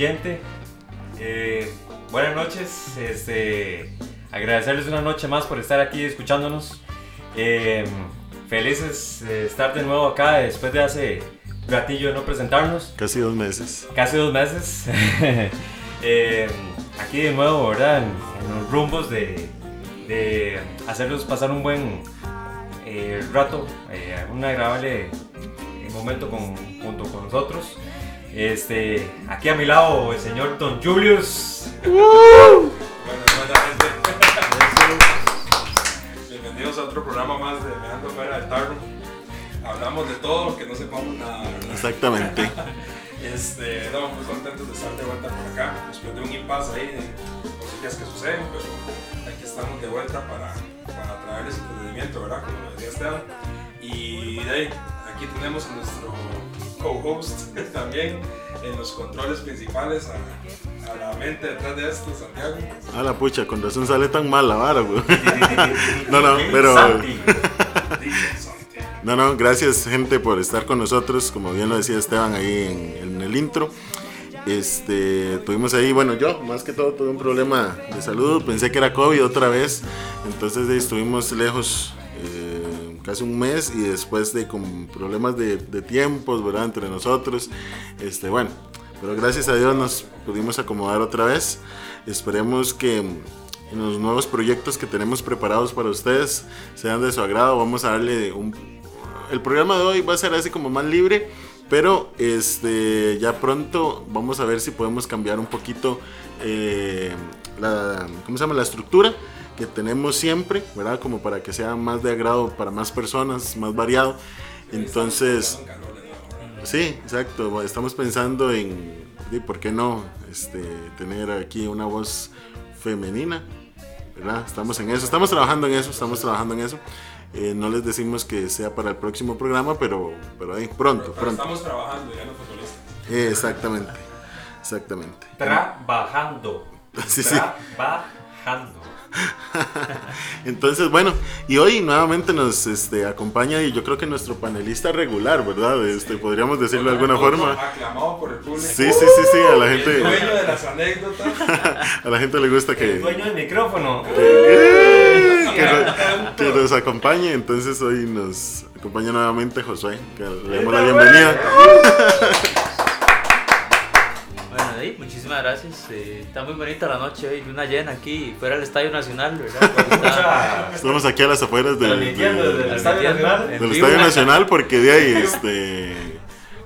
Oyente. eh, buenas noches. Este, agradecerles una noche más por estar aquí escuchándonos. Eh, felices de estar de nuevo acá después de hace ratillo de no presentarnos, Casi dos meses. casi dos meses. Eh, aquí de nuevo, ¿verdad? En, en los rumbos de, de hacerlos pasar un buen rato, un agradable momento con- junto con nosotros. Este, aquí a mi lado el señor Don Julius. Bueno, buena gente. Bienvenidos a otro programa más de Meando Fuera del Tarro. Hablamos de todo, aunque no sepamos nada, ¿verdad? Exactamente. Este, no, muy contentos de estar de vuelta por acá, después de un impasse ahí de cosillas que suceden, pero aquí estamos de vuelta para, para traerles entretenimiento, ¿verdad? Como lo decía Esteban. Y de ahí, aquí tenemos a nuestro co-host también en los controles principales, a, a la mente detrás de esto, Santiago. A la pucha, con razón sale tan mal la vara, güey. No, no, pero-. No, no, gracias gente por estar con nosotros, como bien lo decía Esteban ahí en, en el intro. Este, tuvimos ahí, bueno, yo más que todo tuve un problema de salud, pensé que era COVID otra vez, entonces estuvimos lejos eh, casi un mes y después de con problemas de, de tiempos, ¿verdad? Entre nosotros, este, bueno, pero gracias a Dios nos pudimos acomodar otra vez. Esperemos que los nuevos proyectos que tenemos preparados para ustedes sean de su agrado. Vamos a darle un... El programa de hoy va a ser así como más libre, pero este, ya pronto vamos a ver si podemos cambiar un poquito eh, la, ¿cómo se llama? la estructura que tenemos siempre, ¿verdad? Como para que sea más de agrado para más personas, más variado. Entonces... Sí, exacto. Estamos pensando en, ¿y ¿por qué no? Este, tener aquí una voz femenina, ¿verdad? Estamos en eso, estamos trabajando en eso, estamos trabajando en eso. Eh, no les decimos que sea para el próximo programa, pero, pero ahí, pronto, Pero pronto. estamos trabajando ya los futbolistas. Eh, exactamente, exactamente. Trabajando. Sí, sí. Trabajando. Entonces, bueno, y hoy nuevamente nos este, acompaña y yo creo que nuestro panelista regular, ¿verdad? Este, podríamos decirlo de alguna forma. Aclamado por el público. Sí, sí, sí, sí, a la El gente, dueño de las anécdotas. a la gente le gusta El que... dueño del micrófono. que, nos, que nos acompañe. Entonces hoy nos acompaña nuevamente Josué, que le damos la bienvenida. Muchísimas gracias. eh, está muy bonita la noche hoy, luna llena aquí fuera del Estadio Nacional, ¿verdad? Estamos aquí a las afueras del, Estadio Nacional. en del vivo. Estadio Nacional porque de ahí, este,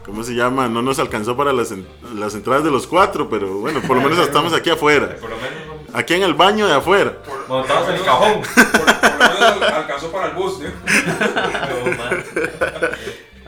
¿cómo se llama? No nos alcanzó para las, en- las entradas de los cuatro, pero bueno, por lo menos estamos aquí afuera. Por lo menos Aquí en el baño de afuera. Por- Montados en el cajón. Por, por lo menos alcanzó para el bus, ¿no? No,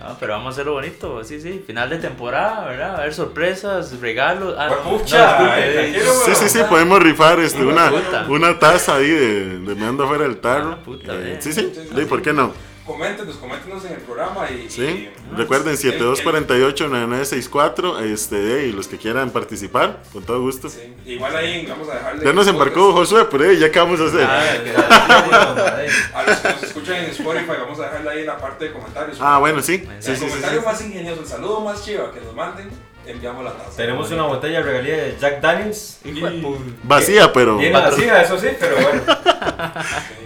No, pero vamos a hacerlo bonito, sí, sí. Final de temporada, ¿verdad? A ver sorpresas, regalos. Ah, Pues, no, pucha, disculpe, eh, Sí, sí, sí, podemos rifar este, una, una taza ahí de, de me ando afuera del tarro. Ah, puta, Eh, eh. sí, sí, sí, ¿por qué no? Coméntenos, coméntenos en el programa y. Sí, y- recuerden el- 7248-9964, este, y los que quieran participar, con todo gusto. sí, Igual ahí vamos a dejarle. Ya nos embarcó Josué, pero eh, ya qué vamos a hacer. Ah, A los que nos escuchan en Spotify, vamos a dejarle ahí en la parte de comentarios. Ah, bueno, sí. El Sí, el comentario sí. más ingenioso, el saludo más chiva que nos manden, enviamos la taza. Tenemos una botella de regalía de Jack Daniels. Y- Vacía, pero. Bien vacía, eso sí, pero bueno.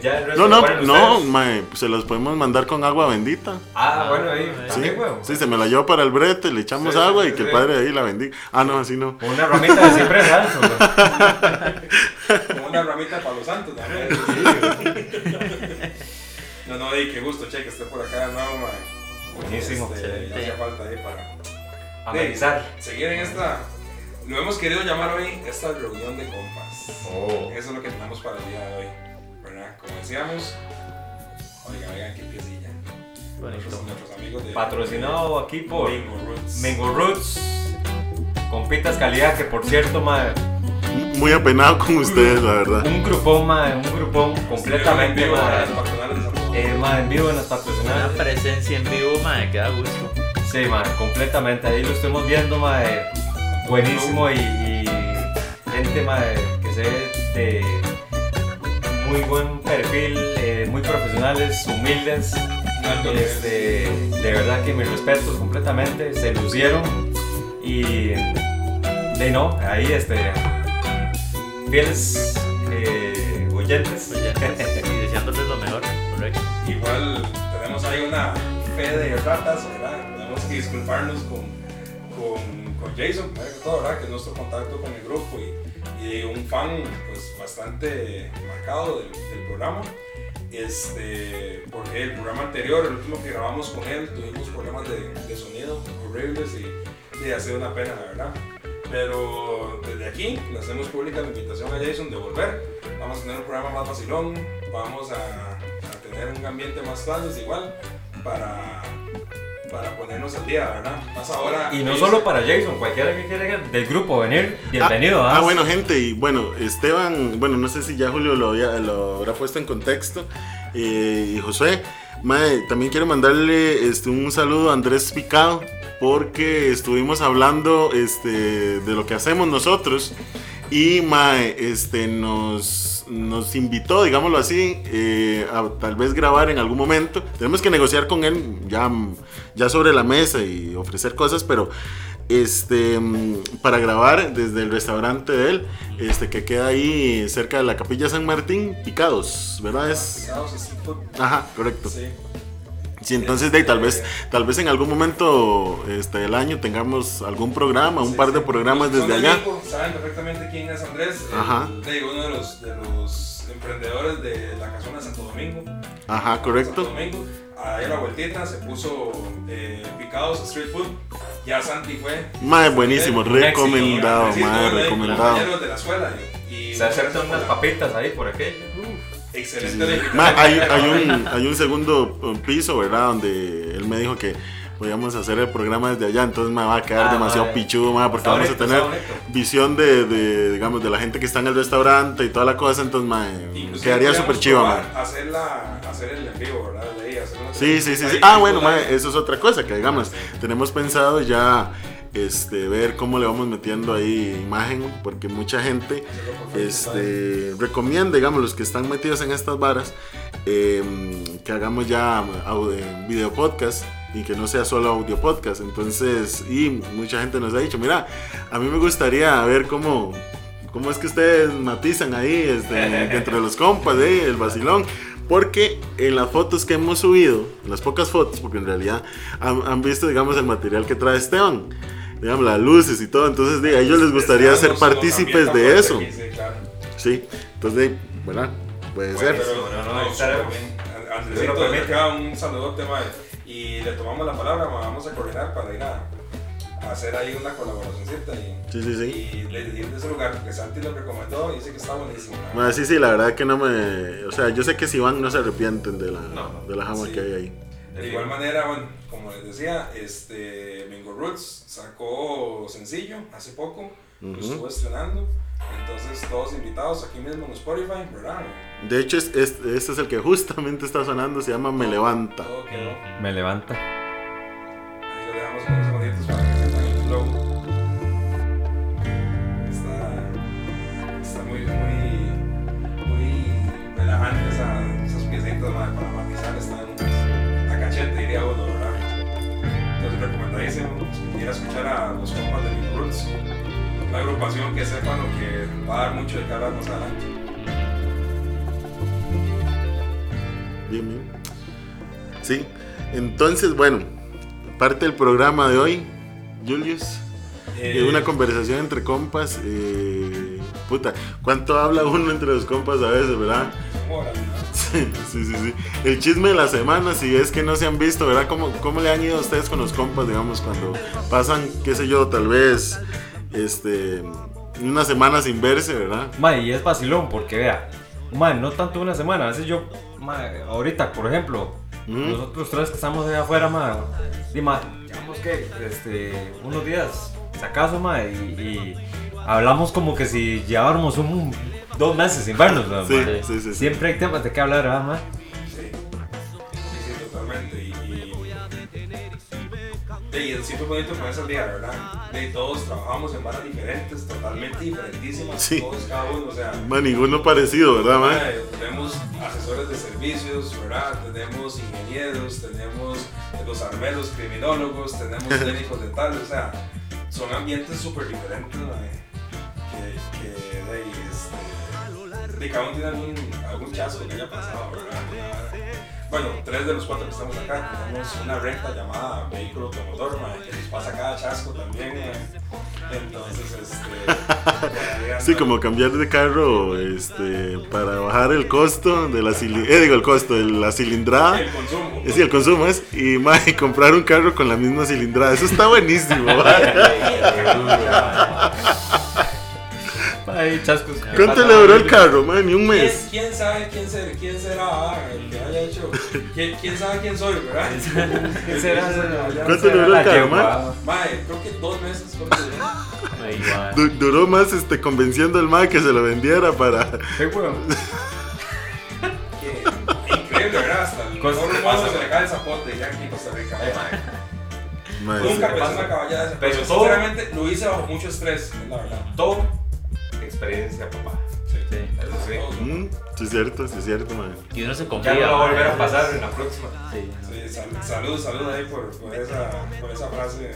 Ya el resto No, no, no, mae, se los podemos mandar con agua bendita. Ah, bueno, ahí. Sí. Sí, También, huevo. sí, se me la llevo para el brete, le echamos Sí, agua y sí, que el padre ahí la bendiga. Ah, no, así no. Una ramita de ciprés alto. ¿no? Como una ramita para los santos, ¿no? No, no, y qué gusto, che, que esté por acá de nuevo, mae. Buenísimo. Este, ya Sí. hacía falta ahí para. Amenizar. seguir en esta. Lo hemos querido llamar hoy esta reunión de compas. Oh. Eso es lo que tenemos para el día de hoy. ¿Verdad? Como decíamos, oiga, oigan qué piecilla. Nuestros, nuestros amigos de Patrocinado aquí por Bingo Roots. Mengo Roots. Compitas calidad, que por cierto, mae, Muy apenado con ustedes, la verdad. un grupón, mae, un grupón completamente, Vivo, patronales de San Pedro. Eh, en vivo en las Una patrocinales. presencia en vivo, mae, que da gusto. Sí, mae, completamente. Ahí lo estamos viendo, mae. Buenísimo y, y gente, que se ve de muy buen perfil, eh, muy profesionales, humildes. Este, de verdad que mis respetos completamente, se lucieron y de no, ahí este, fieles eh, oyentes. Oyentes, y deseándoles lo mejor, correcto. Igual tenemos ahí una fe de ratas, ¿verdad? Disculparnos con, con, con Jason, que es nuestro contacto con el grupo y, un fan pues bastante marcado del, programa. Este, porque el programa anterior, el último que grabamos con él, tuvimos problemas de, de sonido horribles y, ha sido una pena, la verdad. Pero desde aquí le hacemos pública la invitación a Jason de volver. Vamos a tener un programa más vacilón, vamos a, a tener un ambiente más tal, igual, para, para ponernos al día, ¿verdad? Más ahora. Y no solo para Jason, cualquiera que quiera del grupo venir, bienvenido. Ah, ¿ah? ah, bueno, gente, y bueno, Esteban, bueno, no sé si ya Julio lo, había- lo habrá puesto en contexto, eh, y Josué, mae, también quiero mandarle este, un saludo a Andrés Picado, porque estuvimos hablando este, de lo que hacemos nosotros, y mae, este, nos, nos invitó, digámoslo así, eh, a tal vez grabar en algún momento. Tenemos que negociar con él ya, ya sobre la mesa y ofrecer cosas, pero este, para grabar desde el restaurante de él, este, que queda ahí cerca de la capilla San Martín, Picados, ¿verdad? Es, Picados seafood, ajá, correcto. Sí. Sí, entonces de ahí, tal vez, tal vez en algún momento este, del año tengamos algún programa, un Sí, par de sí. programas desde allá. México Saben perfectamente quién es Andrés, el- Ajá. de uno de los, de los emprendedores de la casona de Santo Domingo. Ajá, Santo correcto. Domingo. Ahí a la vueltita se puso eh, picados street food. Ya Santi fue. Mae, buenísimo, recomendado, estuvo ahí, recomendado. compañeros de la escuela. Y, y Se aceptan unas papitas ahí por aquello. Excelente. Sí, la sí. Ma, hay, hay un, hay un segundo uh, piso, ¿verdad? Donde él me dijo que podíamos hacer el programa desde allá, entonces me va a quedar Ah, demasiado ma, pichudo, ma, porque vamos bonito, a tener visión de, de, digamos, de la gente que está en el restaurante y toda la cosa, entonces ma, quedaría súper chiva, ma. Hacerla, hacer el en vivo, ¿verdad? Sí, sí, sí, sí. Ah, bueno, ma, eso es otra cosa que digamos, tenemos pensado ya este, ver cómo le vamos metiendo ahí imagen, porque mucha gente este, recomienda, digamos, los que están metidos en estas varas, eh, que hagamos ya eh, video podcast y que no sea solo audio podcast. Entonces, y mucha gente nos ha dicho, mira, a mí me gustaría ver cómo, cómo es que ustedes matizan ahí este, entre los compas, eh, el vacilón. Porque en las fotos que hemos subido, en las pocas fotos, porque en realidad han, han visto, digamos, el material que trae Esteban, digamos, las luces y todo. Entonces, de, a ellos les gustaría ser partícipes de eso. Sí, claro. Sí, entonces, ¿verdad? Puede ser. Buenísimo. Pero, no, no, no, estaremos. súper bien. An- Si lo Andresito, permite. desde acá un saludote. Y le tomamos la palabra, vamos a coordinar para ir a hacer ahí una colaboracióncita y, Sí, sí, sí. y le decir de ese lugar, porque Santi lo recomendó y dice que está buenísimo. mae. Bueno, sí, sí, la verdad que no me... O sea, yo sé que si van no se arrepienten de la, No, de la jama sí. que hay ahí. De igual manera, bueno, como les decía, este Mingo Roots sacó sencillo hace poco, lo Ujú. estuvo estrenando. Entonces, todos invitados aquí mismo en Spotify, ¿verdad? De hecho, es, es- este es el que justamente está sonando, se llama Me Levanta. Todo quedó. Me levanta. Dejamos con unos segunditos para que tengan el flow. Está, está muy, muy, muy relajante esa, esas piecitas para matizar. Están a cachete, diría uno, ¿verdad? Entonces, recomendadísimo. Si quiera escuchar a los compas de Big Roots, una agrupación que sepa lo que va a dar mucho de qué hablar más adelante. Bien, bien. Sí, entonces, bueno, parte del programa de hoy, Julius, Eh, eh, una conversación entre compas. eh, puta, ¿cuánto habla uno entre los compas a veces, verdad? Sí, sí, sí, sí. El chisme de la semana, si es que no se han visto, ¿verdad? ¿Cómo, ¿Cómo le han ido a ustedes con los compas, digamos, cuando pasan, qué sé yo, tal vez, este, una semana sin verse, ¿verdad? Mae, y es vacilón porque vea, mae, no tanto una semana, a veces yo, mae, ahorita, por ejemplo, Nosotros tres que estamos allá afuera, mae, digamos que, este, unos días si acaso, ma, y, y hablamos como que si lleváramos un, dos meses sin vernos, ma, Sí, ma. sí, sí, sí. Siempre hay temas de qué hablar, ¿verdad, ma? Y, y es siempre bonito con esa día, ¿verdad? De todos trabajamos en varas diferentes, totalmente diferentísimas, Sí. todos cada uno, o sea. Ma, ninguno parecido, ¿verdad, ma? eh, Tenemos asesores de servicios, ¿verdad? Tenemos ingenieros, tenemos los armeros, criminólogos, tenemos técnicos dentales, o sea, son ambientes súper diferentes, mae, que, que de, ahí, este, de cada uno tiene algún, algún chasco que haya pasado, ¿verdad? Bueno, tres de los cuatro que estamos acá tenemos una recta llamada vehículo automotor, que nos pasa cada chasco también, entonces, este... Sí, como cambiar de carro este, para bajar el costo de la cilindrada. Eh, digo, el costo de la cilindrada. El consumo. Eh, Sí, el consumo es. Y ma, y comprar un carro con la misma cilindrada. Eso está buenísimo, Ay, chascos. ¿qué ¿Cuánto le duró el carro, ma? Ni un ¿Quién, mes. quién sabe quién, ser, quién será ah, el que haya hecho? ¿Quién, quién sabe quién soy, verdad? ¿Qué será? ¿Cuánto le duró el carro, ma? ma? Mae, creo que dos meses duró. Duró más este, convenciendo al ma que se lo vendiera para. Qué weón. Que- Increíble, ¿verdad? Hasta el se le cae el zapote ya aquí en Costa Rica. Eh, Nunca sí. ¿qué pensé una caballada de esa. Pero Pero todo- sinceramente lo hice bajo mucho estrés, la verdad. Todo experiencia, papá. Sí. Sí. Eso sí. Todo. Mm, sí, es cierto, sí, es cierto, ma. Y uno se Ya confía. no va a volver a pasar en la próxima. Sí. Sí, sal- salud, salud ahí por, por, esa, por esa frase.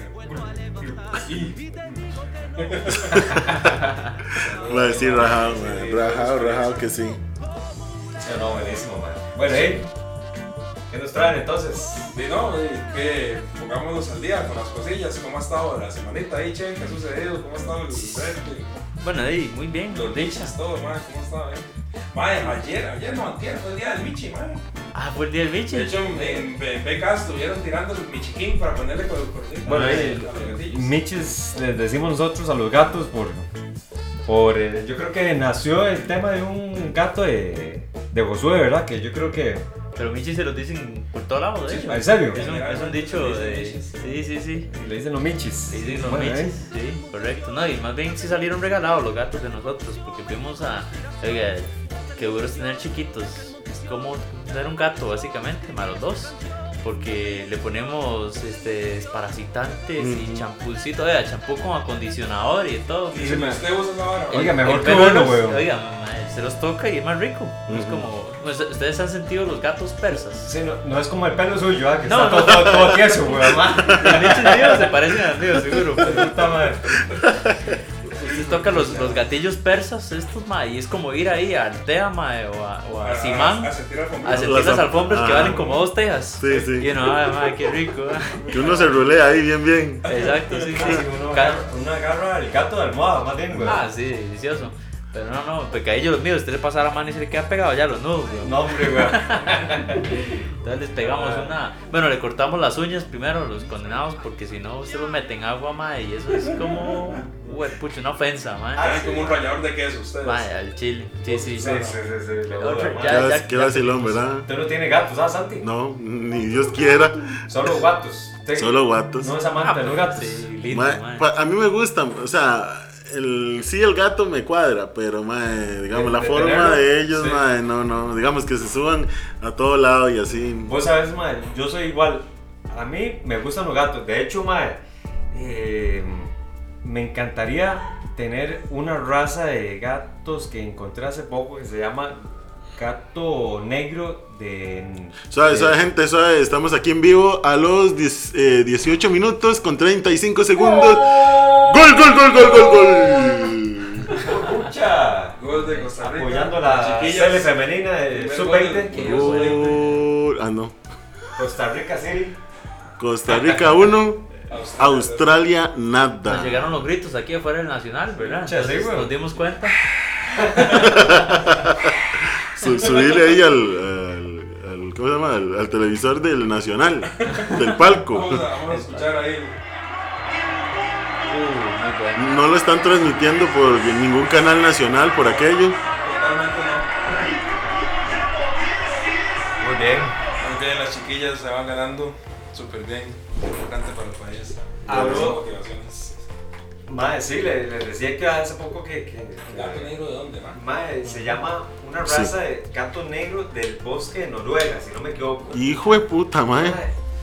Va a decir rajado, ma. Sí, Rajado, sí, rajado que sí. No, no, buenísimo, man. Bueno, hey, ¿qué nos traen entonces? Y no, que pongámonos al día con las cosillas. ¿Cómo ha estado la semanita ahí, che? ¿Qué ha sucedido? ¿Cómo ha estado el frente? Bueno, ahí, muy bien. Los dichas, todo, mae. ¿Cómo eh? Mae, ayer, ayer no, antier, fue el día del Michi, mae. Ah, fue el día del Michi. De hecho, en, en, estuvieron tirando el Michi King para ponerle con el Bueno, gatillos. Michis les decimos nosotros a los gatos por. por eh, yo creo que nació el tema de un gato de. de Josué, ¿verdad? Que yo creo que. Pero Michi se lo dicen por todos lados, de hecho. ¿En serio? Es un, es un dicho de. Michis. Sí, sí, sí. Le dicen los Michis. Le dicen los Bueno, Michis. eh. Sí, correcto. No, y más bien sí salieron regalados los gatos de nosotros, porque fuimos a. Oiga, qué duro es tener chiquitos. Es como tener un gato, básicamente, más los dos. Porque le ponemos este, desparasitantes y Ujú. champucito, oiga, champú con acondicionador y todo. Y usa esa vara, Oiga, mejor que uno, weón. Oiga, se los toca y es más rico. Es Ujú. como. pues, ¿Ustedes han sentido los gatos persas? Sí, no, no es como el pelo suyo, ¿ah? Que No, está no. todo, todo, todo tieso, weón. ma. Los nichos míos se parecen a los míos, seguro. Puta madre. Usted toca los, los gatillos persas, estos, ma, y es como ir ahí a Altea, ma, o a, o a Simán. A sentir la A sentir Las las al- alfombras que ah. valen como dos tejas. Sí, sí. Y uno, ay, ma, qué rico. ah. Que uno se rulea ahí bien, bien. Exacto, sí, sí. Uno agarra, uno agarra el gato de almohada, más bien, weón. Ah, sí, delicioso. Pero no, no, pecadillo los míos, usted le pasa la mano y se le queda pegado ya los nudos, weón. No, hombre, weón. Entonces les pegamos una. Bueno, le cortamos las uñas primero, los condenados, porque si no, usted los mete en agua, ma, y eso es como. Uy, pucha, una ofensa, ma. Ah, como un rallador de queso, ustedes. Ma, al chile. Sí, sí, Sí, sí, sí, sí. Ya, qué tenemos. ¿verdad? Usted no tiene gatos, ¿ah, Santi? No, ni Dios quiera. Solo gatos. Solo gatos. No es amante de los gatos. Sí, lindo, a mí me gustan, o sea, el, sí el gato me cuadra, pero ma, digamos, la de forma tenerlo, de ellos, sí. no, no, digamos que se suban a todo lado y así. Vos sabes, mae, yo soy igual. A mí me gustan los gatos. De hecho, mae, eh, me encantaría tener una raza de gatos que encontré hace poco que se llama gato negro de... Suave, de- suave, gente, suave, estamos aquí en vivo a los 10, eh, 18 minutos con 35 segundos. ¡Gol, gol, gol, gol, gol, gol! Pucha, Gol de Costa Rica. Apoyando la sele femenina de Primer sub-20. Gol. Ah, no. Costa Rica City. Costa Rica 1, Australia. Australia Nos nada. llegaron los gritos aquí afuera del Nacional, ¿verdad? Entonces nos dimos cuenta. Su- subirle ahí al, al, al- ¿cómo se llama? Al, al televisor del Nacional, del palco. Vamos a, vamos a escuchar ahí. Uh, muy bueno. No lo están transmitiendo por ningún canal nacional por aquello. Totalmente no. Muy bien. Aunque las chiquillas se van ganando súper bien. Importante para el país. Habló. Mae, sí, le, le decía que hace poco que. que, ¿Gato negro de dónde, man? Mae, se llama una Sí. raza de gato negro del bosque de Noruega, si no me equivoco. Hijo de puta, mae. Mae,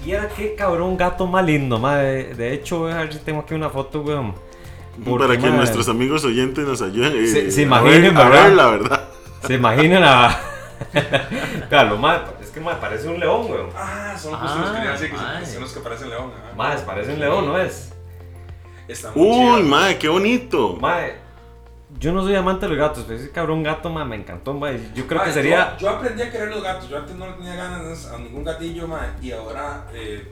Y era qué cabrón gato más lindo, mae. De hecho, voy a ver si tengo aquí una foto, weón. Porque, Para que mae, nuestros amigos oyentes nos ayuden. eh, Se- se a imaginen, ver- a ¿verdad? ver, la verdad. Se imaginan a. claro, mae, es que mae, parece un león, weón. Ah, son justo los que que Ah, son- son los que parecen león. Mae, parece un león, ¿no es? Está muy Uy, chido. mae, qué bonito. Mae, yo no soy amante de los gatos, pero ese cabrón gato, mae, me encantó, mae. Yo creo que sería. Yo, yo aprendí a querer los gatos. Yo antes no le tenía ganas a ningún gatillo, ma, y ahora eh,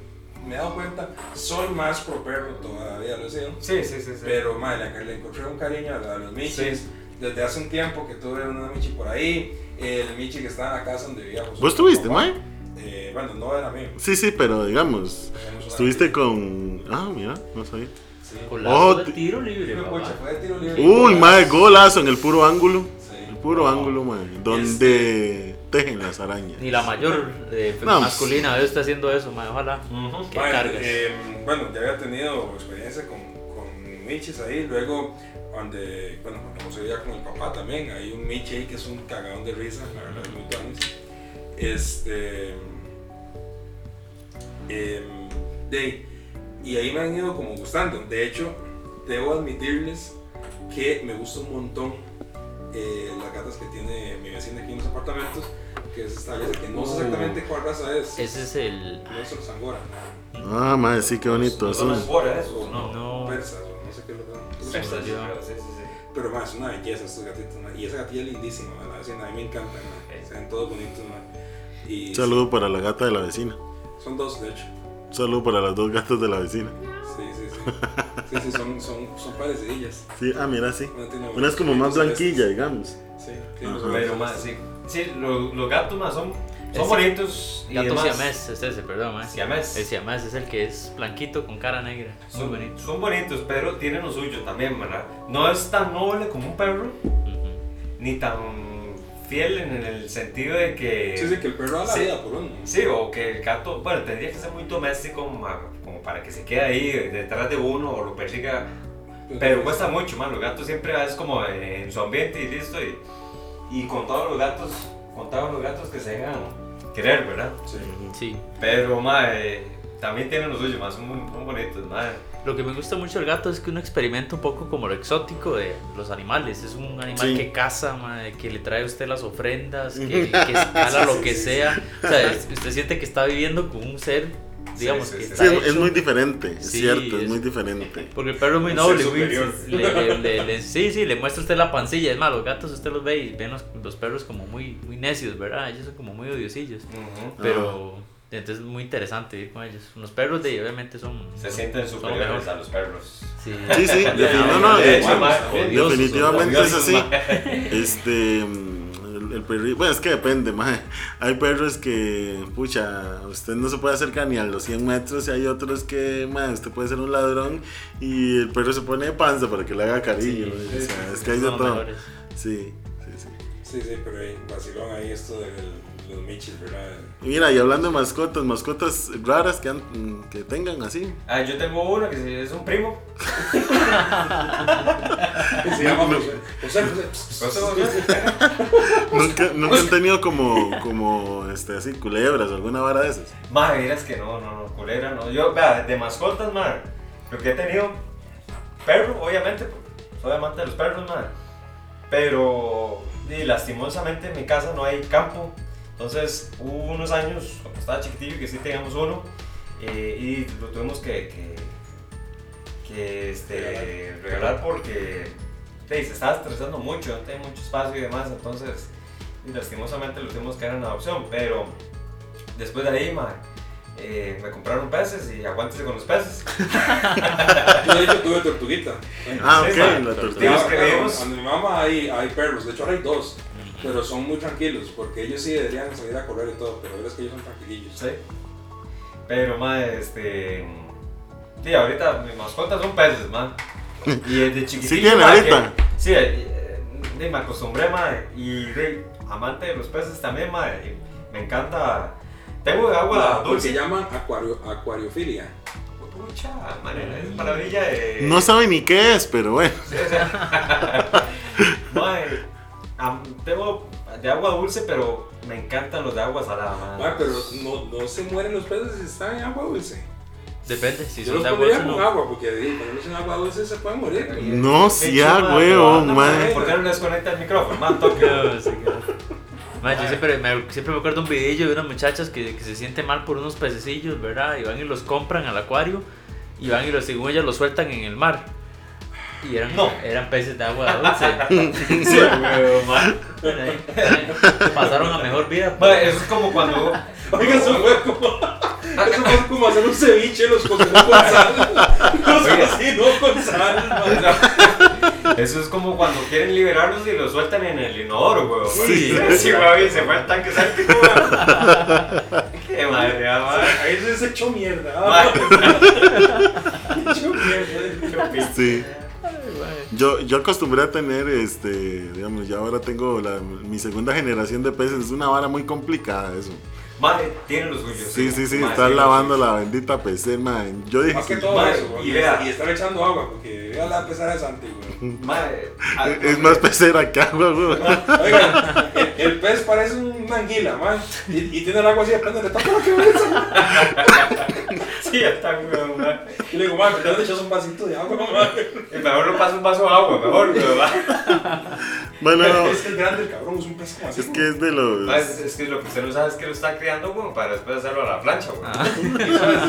me he dado cuenta, soy más pro perro todavía, lo he sido. Sí, sí, sí. sí. Pero, ma, le, le encontré un cariño a, a los michis. Desde hace un tiempo que tuve una michi por ahí, el michi que estaba en la casa donde vivía José. ¿Vos tuviste, mae? Eh, bueno, no era mío. Sí, sí, pero digamos, estuviste con. Ah, mira, no sabía. Golazo Oh, de ti- tiro libre, Fue, papá. pucha, fue de tiro libre. Uy, mae, golazo en el puro ángulo. Sí. El puro ángulo, mae. Donde tejen las arañas. Ni la mayor eh, No. masculina veo está haciendo eso, mae. Ojalá. Ujú. Qué Mae, cargas. eh, bueno, ya había tenido experiencia con, con michis ahí, luego donde, bueno, cuando se veía con el papá también, hay un michi ahí que es un cagadón de risa, la verdad es muy tuanis. Este, em, de, y ahí me han ido como gustando, de hecho, debo admitirles que me gusta un montón eh, las gatas que tiene mi vecina aquí en los apartamentos, que es esta que no sé exactamente cuál raza es. Ese es el. No es los angora. Ah, mae, sí, qué bonito. No es son ¿eh? no. No. persas, o no sé qué es lo que Persas, sí, sí, sí. Pero más, es una belleza estos gatitos. ma, Y esa gatilla es lindísima, ma, la vecina. A mí me encantan, ma, se ven todos bonitos. ma. Y Un saludo para la gata de la vecina. Son dos, de hecho. Un saludo para las dos gatas de la vecina. Sí, sí, sí. Sí, sí, son, son, son parecidillas. Sí, ah, mira, sí. Una, tiene Una es como más blanquilla, digamos. Sí, tiene los Ajá. Pero más, sí. Sí, lo- los gatos más son, son Ese- bonitos. y Gato demás. siamés, es ese, perdón, mae. Siamés. El siamés es el que es blanquito con cara negra. Muy Son, bonito. son bonitos, pero tienen lo suyo también, ¿verdad? No es tan noble como un perro, Ujú. ni tan fiel en el sentido de que... Sí, sí, que el perro da la Sí. vida por uno. Sí, o que el gato, bueno, tendría que ser muy doméstico como para que se quede ahí detrás de uno o lo persiga, pero cuesta mucho, man. Los gatos siempre es como en su ambiente y listo. Y, y con todos los gatos, con todos los gatos que se dejan querer, ¿verdad? Sí. Sí. Pero, ma, eh, también tienen lo suyo, más son muy, muy bonitos, ma. Lo que me gusta mucho del gato es que uno experimenta un poco como lo exótico de los animales. Es un animal Sí. que caza, mae, que le trae a usted las ofrendas, que, que escala lo que sea. O sea, es- usted siente que está viviendo con un ser, digamos, Sí, sí, que sí. está Sí, hecho- es muy diferente, es Sí, cierto, es es- muy diferente. Porque el perro es muy noble, le- le- le- le- sí, sí, le muestra usted la pancilla. Es más, los gatos usted los ve y ven los, los perros como muy, muy necios, ¿verdad? Ellos son como muy odiosillos. Ujú. Pero entonces es muy interesante ir con ellos. Los perros de obviamente son... Se sienten superiores a los perros. Sí, Sí, sí, no, no, de de- hecho, ma, odiosos, definitivamente es así. Este, el, el perri- bueno, es que depende, mae. Hay perros que, pucha, usted no se puede acercar ni a los 100 metros y hay otros que, mae, usted puede ser un ladrón y el perro se pone de panza para que le haga cariño. Sí, o sea, sí, es que hay de todo. mejores. Sí, sí, sí. Sí, sí, pero ahí, vacilón ahí esto de los michis, ¿verdad? Y Mira, y hablando de mascotas, mascotas raras que, han- que tengan así. Ah, yo tengo uno que es un primo. Que se llama José. José, José. Nunca, nunca han tenido como, como, este, así, culebras o alguna vara de esas. Madre, miras que no, no, no, culera, no. Yo, vea, de mascotas, madre, lo que he tenido, perro, obviamente, porque soy amante de los perros, madre. Pero, y lastimosamente en mi casa no hay campo. Entonces, hubo unos años, cuando estaba chiquitillo, que sí teníamos uno, eh, y lo tuvimos que, que, que, este, regalar porque sí, se estaba estresando mucho, no tenía mucho espacio y demás, entonces, y lastimosamente lo tuvimos que dar en adopción, pero después de ahí, eh, me compraron peces y aguántese con los peces. Yo de hecho tuve tortuguita. Ah, Sí, ok, ma, la que vimos. A mi mamá hay, hay perros, de hecho ahora hay dos, pero son muy tranquilos, porque ellos sí deberían salir a correr y todo, pero es que ellos son tranquilillos. Sí. Pero, madre, este. Sí, ahorita mis mascotas son peces, man. Y desde chiquitillo. ¿Sí tiene ma, ahorita? que- sí, eh, me acostumbré, madre. Y de, amante de los peces también, madre. y Me encanta. Tengo agua Ah, dulce. se llama acuario, acuariofilia. mucha manera, es palabrilla de... No sabe ni qué es, pero bueno. Sí, o sea, am- tengo de agua dulce, pero me encantan los de agua salada, mae. Mae, pero no, no se mueren los peces si están en agua dulce. Depende, si Yo son los de agua dulce, con no. agua, porque ponerlos en agua dulce se pueden morir. No, Qué sí, chido, a anda, mae. ¿Por qué no desconecta el micrófono? Man, toque. No, yo siempre me, siempre me acuerdo un video de unas muchachas que, que se sienten mal por unos pececillos, ¿verdad? Y van y los compran al acuario y van y los, según ellas los sueltan en el mar. Y eran, No. eran peces de agua dulce. Sí, güey, man. Bueno, ahí- ahí Pasaron a mejor vida. Mae, Eso es como cuando... Oiga, eso fue como. Eso fue como hacer un ceviche, los cocinó con sal. Los cocinó con sal. Eso es como cuando quieren liberarlos y los sueltan en el inodoro, güey. Sí. sí, güey, y se fue al tanque séptico, güey. Qué madre, madre. Ahí se echó mierda. Madre. ah, Echó mierda. Sí. Yo, yo acostumbré a tener, este, digamos, ya ahora tengo la- mi segunda generación de peces. Es una vara muy complicada eso. Madre, tiene los suyos. Sí, sí, sí, tiene los lavando la bendita PC, man. Yo dije Más que que todo Mae, eso, y y, vea. y estar echando agua, porque vea la pesada de Santi, güey. Madre, ah, es más pecera que agua, güey. Oigan, el, el pez parece una anguila, man. Y, y tiene el agua así, depende, le tapa la cabeza. Sí, ya está, güey, madre. Y le digo, man, ¿por qué no le echas un vasito de agua, man? Y Mejor no pasa un vaso de agua, mejor, güey. Bueno, no, Es que es grande el cabrón, es un pez como así. es que es de los. Es, es que lo que usted no sabe es que lo está criando, güey, para después hacerlo a la plancha, güey. Y eso es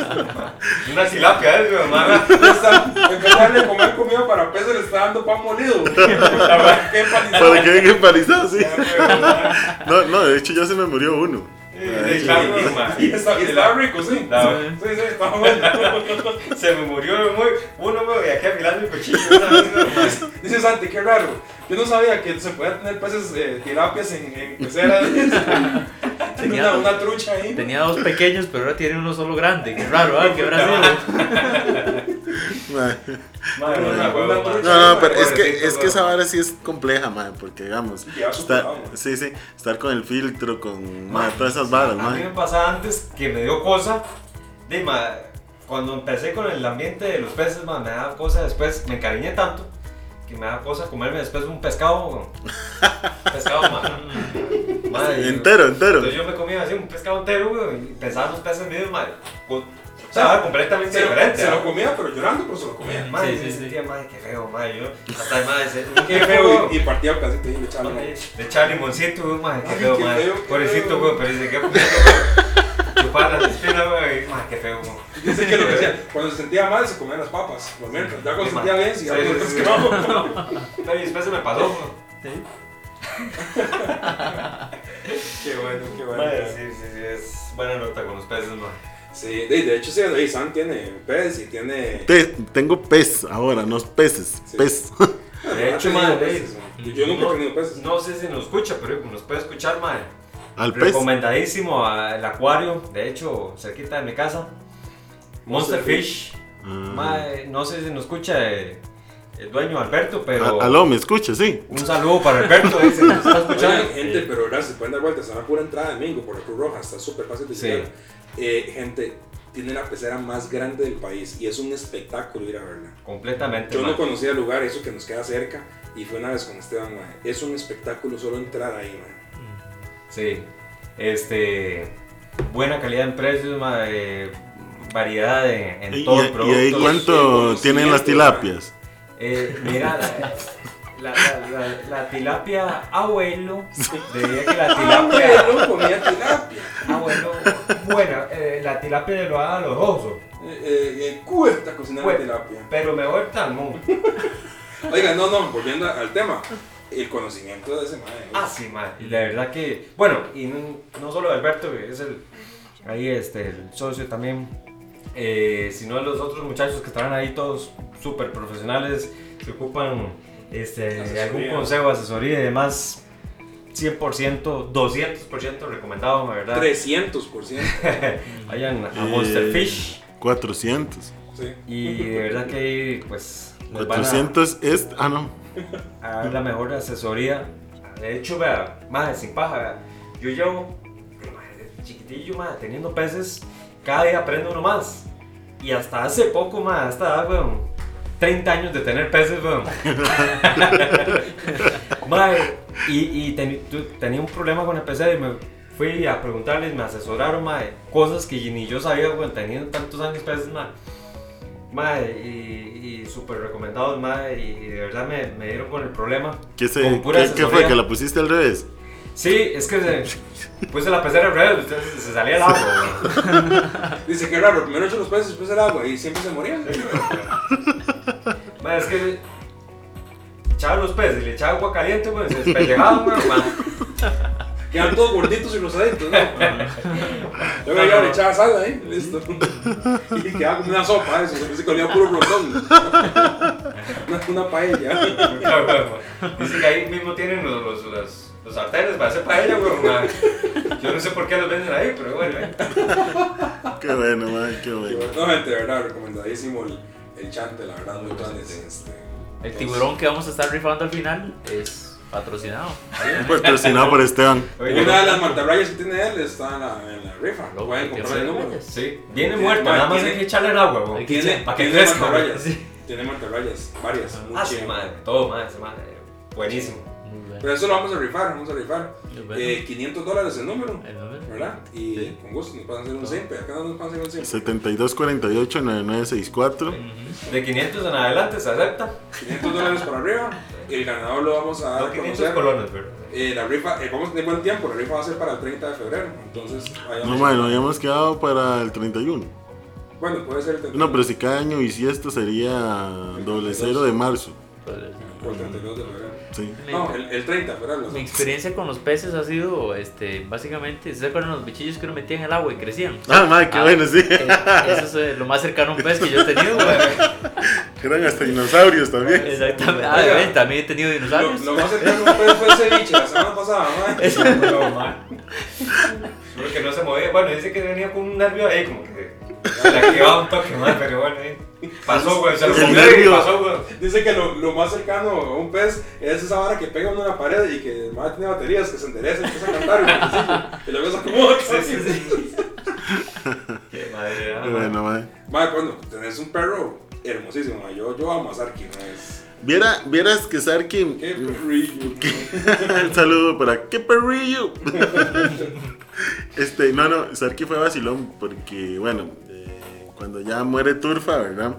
Una ¿eh? Ya está, en vez de comer comida para peces, le está dando pan molido. Para que venga empanizado, sí. No, no, de hecho ya se me murió uno. Sí, está rico, sí. No. Sí, sí, está bueno. Se me murió muy, uno, güey, y aquí afilando el cuchillo. Dice Santi, qué raro. Yo no sabía que se podían tener peces eh, tirapias en, en peceras. Tenía- una, una trucha ahí. Tenía dos pequeños, pero ahora tiene uno solo grande. Qué raro, ¿ah? Qué brasileño. Madre, madre. trucha. No, no, pero es que, es que esa vara sí es compleja, man, porque digamos, man. sí, sí, estar con el filtro, con todas esas varas, A mí me pasaba antes que me dio cosa. De, cuando empecé con el ambiente de los peces, ma, me daba cosa después. Me encariñé tanto que me daba cosa comerme después un pescado. pescado, Entero, entero. Entonces yo me comía así un pescado entero, güey, y pensaba en los peces míos, ma. con- O sea, completamente Se lo, diferente. se ¿ah? lo comía, pero llorando, pero se lo comía. Madre, Sí, sí, madre, qué feo, madre. Yo, hasta madre, se- Qué feo. Y, y partía un pedacito y le echaba. Madre, Le echaba limoncito, güey, madre, qué feo, madre. Pobrecito, güey, pero dice, qué puto, Güey, madre, qué feo, güey. Dice que lo que hacía, cuando se sentía mal se comían las papas. Por mientras, ya cuando se Sí, sentía man. bien, si Sí, ya sí, lo sí, pescaba. Pero y después se me pasó, güey. Qué bueno, qué bueno. Madre, sí, sí, sí, es buena nota con los peces, madre. Sí, de, de hecho, sí, ahí Sam tiene pez y tiene. Te- tengo pez ahora, no peces, Sí. pez. De Ha hecho, madre, peces, man. Yo nunca he tenido peces. No sé si nos escucha, pero nos puede escuchar, madre. Al pez. Recomendadísimo al acuario, de hecho, cerquita de mi casa. Monster Monster Fish. Ah. Mae, no sé si nos escucha el dueño Alberto, pero A- Aló, ¿me escucha? Sí. un saludo para Alberto, dice, nos está escuchando. Oigan, gente, pero se pueden dar vueltas. Está la pura entrada de Mingo por la Cruz Roja. Está súper fácil de Sí. llegar. Eh, gente, tiene la pecera más grande del país y es un espectáculo ir a verla. Completamente. Yo no conocía el lugar, eso que nos queda cerca. Y fue una vez con Esteban, mae. Es un espectáculo solo entrar ahí, mae. Sí. Este. Buena calidad en precios, mae, variedad en, en ¿Y, todo el y producto. ahí el cuánto tienen las tilapias? Eh, mira, la, la, la- la- la tilapia abuelo, diría que la tilapia no comía tilapia. abuelo, bueno, eh, la tilapia de lo haga a los osos, Eh, eh, eh, cuesta cocinar la Cuesta. tilapia. pero mejor salmón. Oiga, no, no, volviendo al tema. El conocimiento de ese mae. Ah, sí, man. Y la verdad que, bueno, y no, solo Alberto, que es el, ahí este, el socio también, eh, sino los otros muchachos que estarán ahí todos súper profesionales, que ocupan este, Asesoría. algún consejo, asesoría y demás. 100%, 200% recomendado, la verdad. 300%. Vayan a Eh, Monster Fish 400. Sí. y de verdad que ahí, pues les van a- 400 es. Ah, no. A dar la mejor asesoría. De hecho, vea, madre, sin paja, vea, yo llevo, madre, chiquitillo, madre, teniendo peces, cada día aprendo uno más. y hasta hace poco, ma, hasta weón. 30 años de tener peces, weón. Mae, y, y tu- tenía un problema con el PC y me fui a preguntarles, me asesoraron, mae, cosas que ni yo sabía, weón, teniendo tantos años peces, mae. Mae, y, y súper recomendados, mae, y de verdad me, me dieron con el problema. ¿Qué, se- Con pura qué- qué fue? ¿Que la pusiste al revés? Sí, es que se, puse la pecera al revés, entonces se salía el agua. Dice que raro, primero echo los peces, después el agua y siempre se morían. Mae, es que echaba los peces y le echaba agua caliente, weón, se despellejaban, weón, mae. Quedan todos gorditos y rosaditos, ¿no? Luego ya le echaba sal ahí, listo. Y quedaba como una sopa, eso, se que olía puro brotón. Una, una paella. Dicen que ahí mismo tienen los, los, los, los sartenes para hacer paella, weón. Yo no sé por qué los venden ahí, pero bueno. eh. Qué bueno, man, qué bueno. No, gente, de verdad, recomendadísimo el, el chante, la verdad, muy tuanes, este. El tiburón que vamos a estar rifando al final es patrocinado. Patrocinado por Esteban. Oye, Una de las mantarrayas que tiene él está en la, en la rifa. Loco, Pueden ¿qué comprar el número. Sí, viene muerto, nada más tiene- hay que echarle el agua. Tiene, Para que tiene crezca. Tiene mantarrayas, varias. Ah, sí, madre, todo, madre. Buenísimo. Bueno. Pero eso lo vamos a rifar, vamos a rifar. Bueno. Eh, 500 dólares el número, El número. ¿verdad? Y Sí. con gusto nos pueden hacer un simple. Acá no nos pueden hacer un simple. 7248-9964. De 500 en adelante se acepta. 500 dólares por arriba. El ganador lo vamos a dar No a 500 conocer. colones, ¿verdad? Eh, la rifa, eh, vamos a tener buen tiempo. La rifa va a ser para el 30 de febrero. Entonces. No, man, no habíamos quedado para el 31. Bueno, puede ser el 31. No, pero si cada año esto sería doble cero de marzo. O el 32 de febrero. Sí. No, el, el 30, ¿verdad? Los Mi experiencia con los peces ha sido, este, básicamente, ¿se acuerdan los bichillos que uno metía en el agua y crecían? Ah, man, qué Ah, bueno, sí. eh, Eso es eh, lo más cercano a un pez que yo he tenido, güey. Eran hasta dinosaurios también. Exactamente. Ah, Oiga. ven, también he tenido dinosaurios. lo más cercano a un pez fue el ceviche la semana pasada, man. Solo que no se movía. Bueno, dice que venía con un nervio ahí, como que se le activaba un toque, man, pero bueno, ahí. Pasó, güey, se lo comió y pasó, güey. Dice que lo, lo más cercano a un pez es esa vara que pega uno en la pared y que madre tiene baterías, que se endereza y empieza a cantar y, y luego se acomoda. Sí, sí, sí. Qué madre, ah, Qué bueno. Madre, cuando tenés un perro hermosísimo, madre. yo, yo amo a Sarki, ¿no? es... Viera, vieras que Sarkin. Qué perrillo. Un saludo para. ¡Qué perrillo! este, no, no, Sarki fue vacilón porque, bueno, eh, cuando ya muere Turfa, ¿verdad?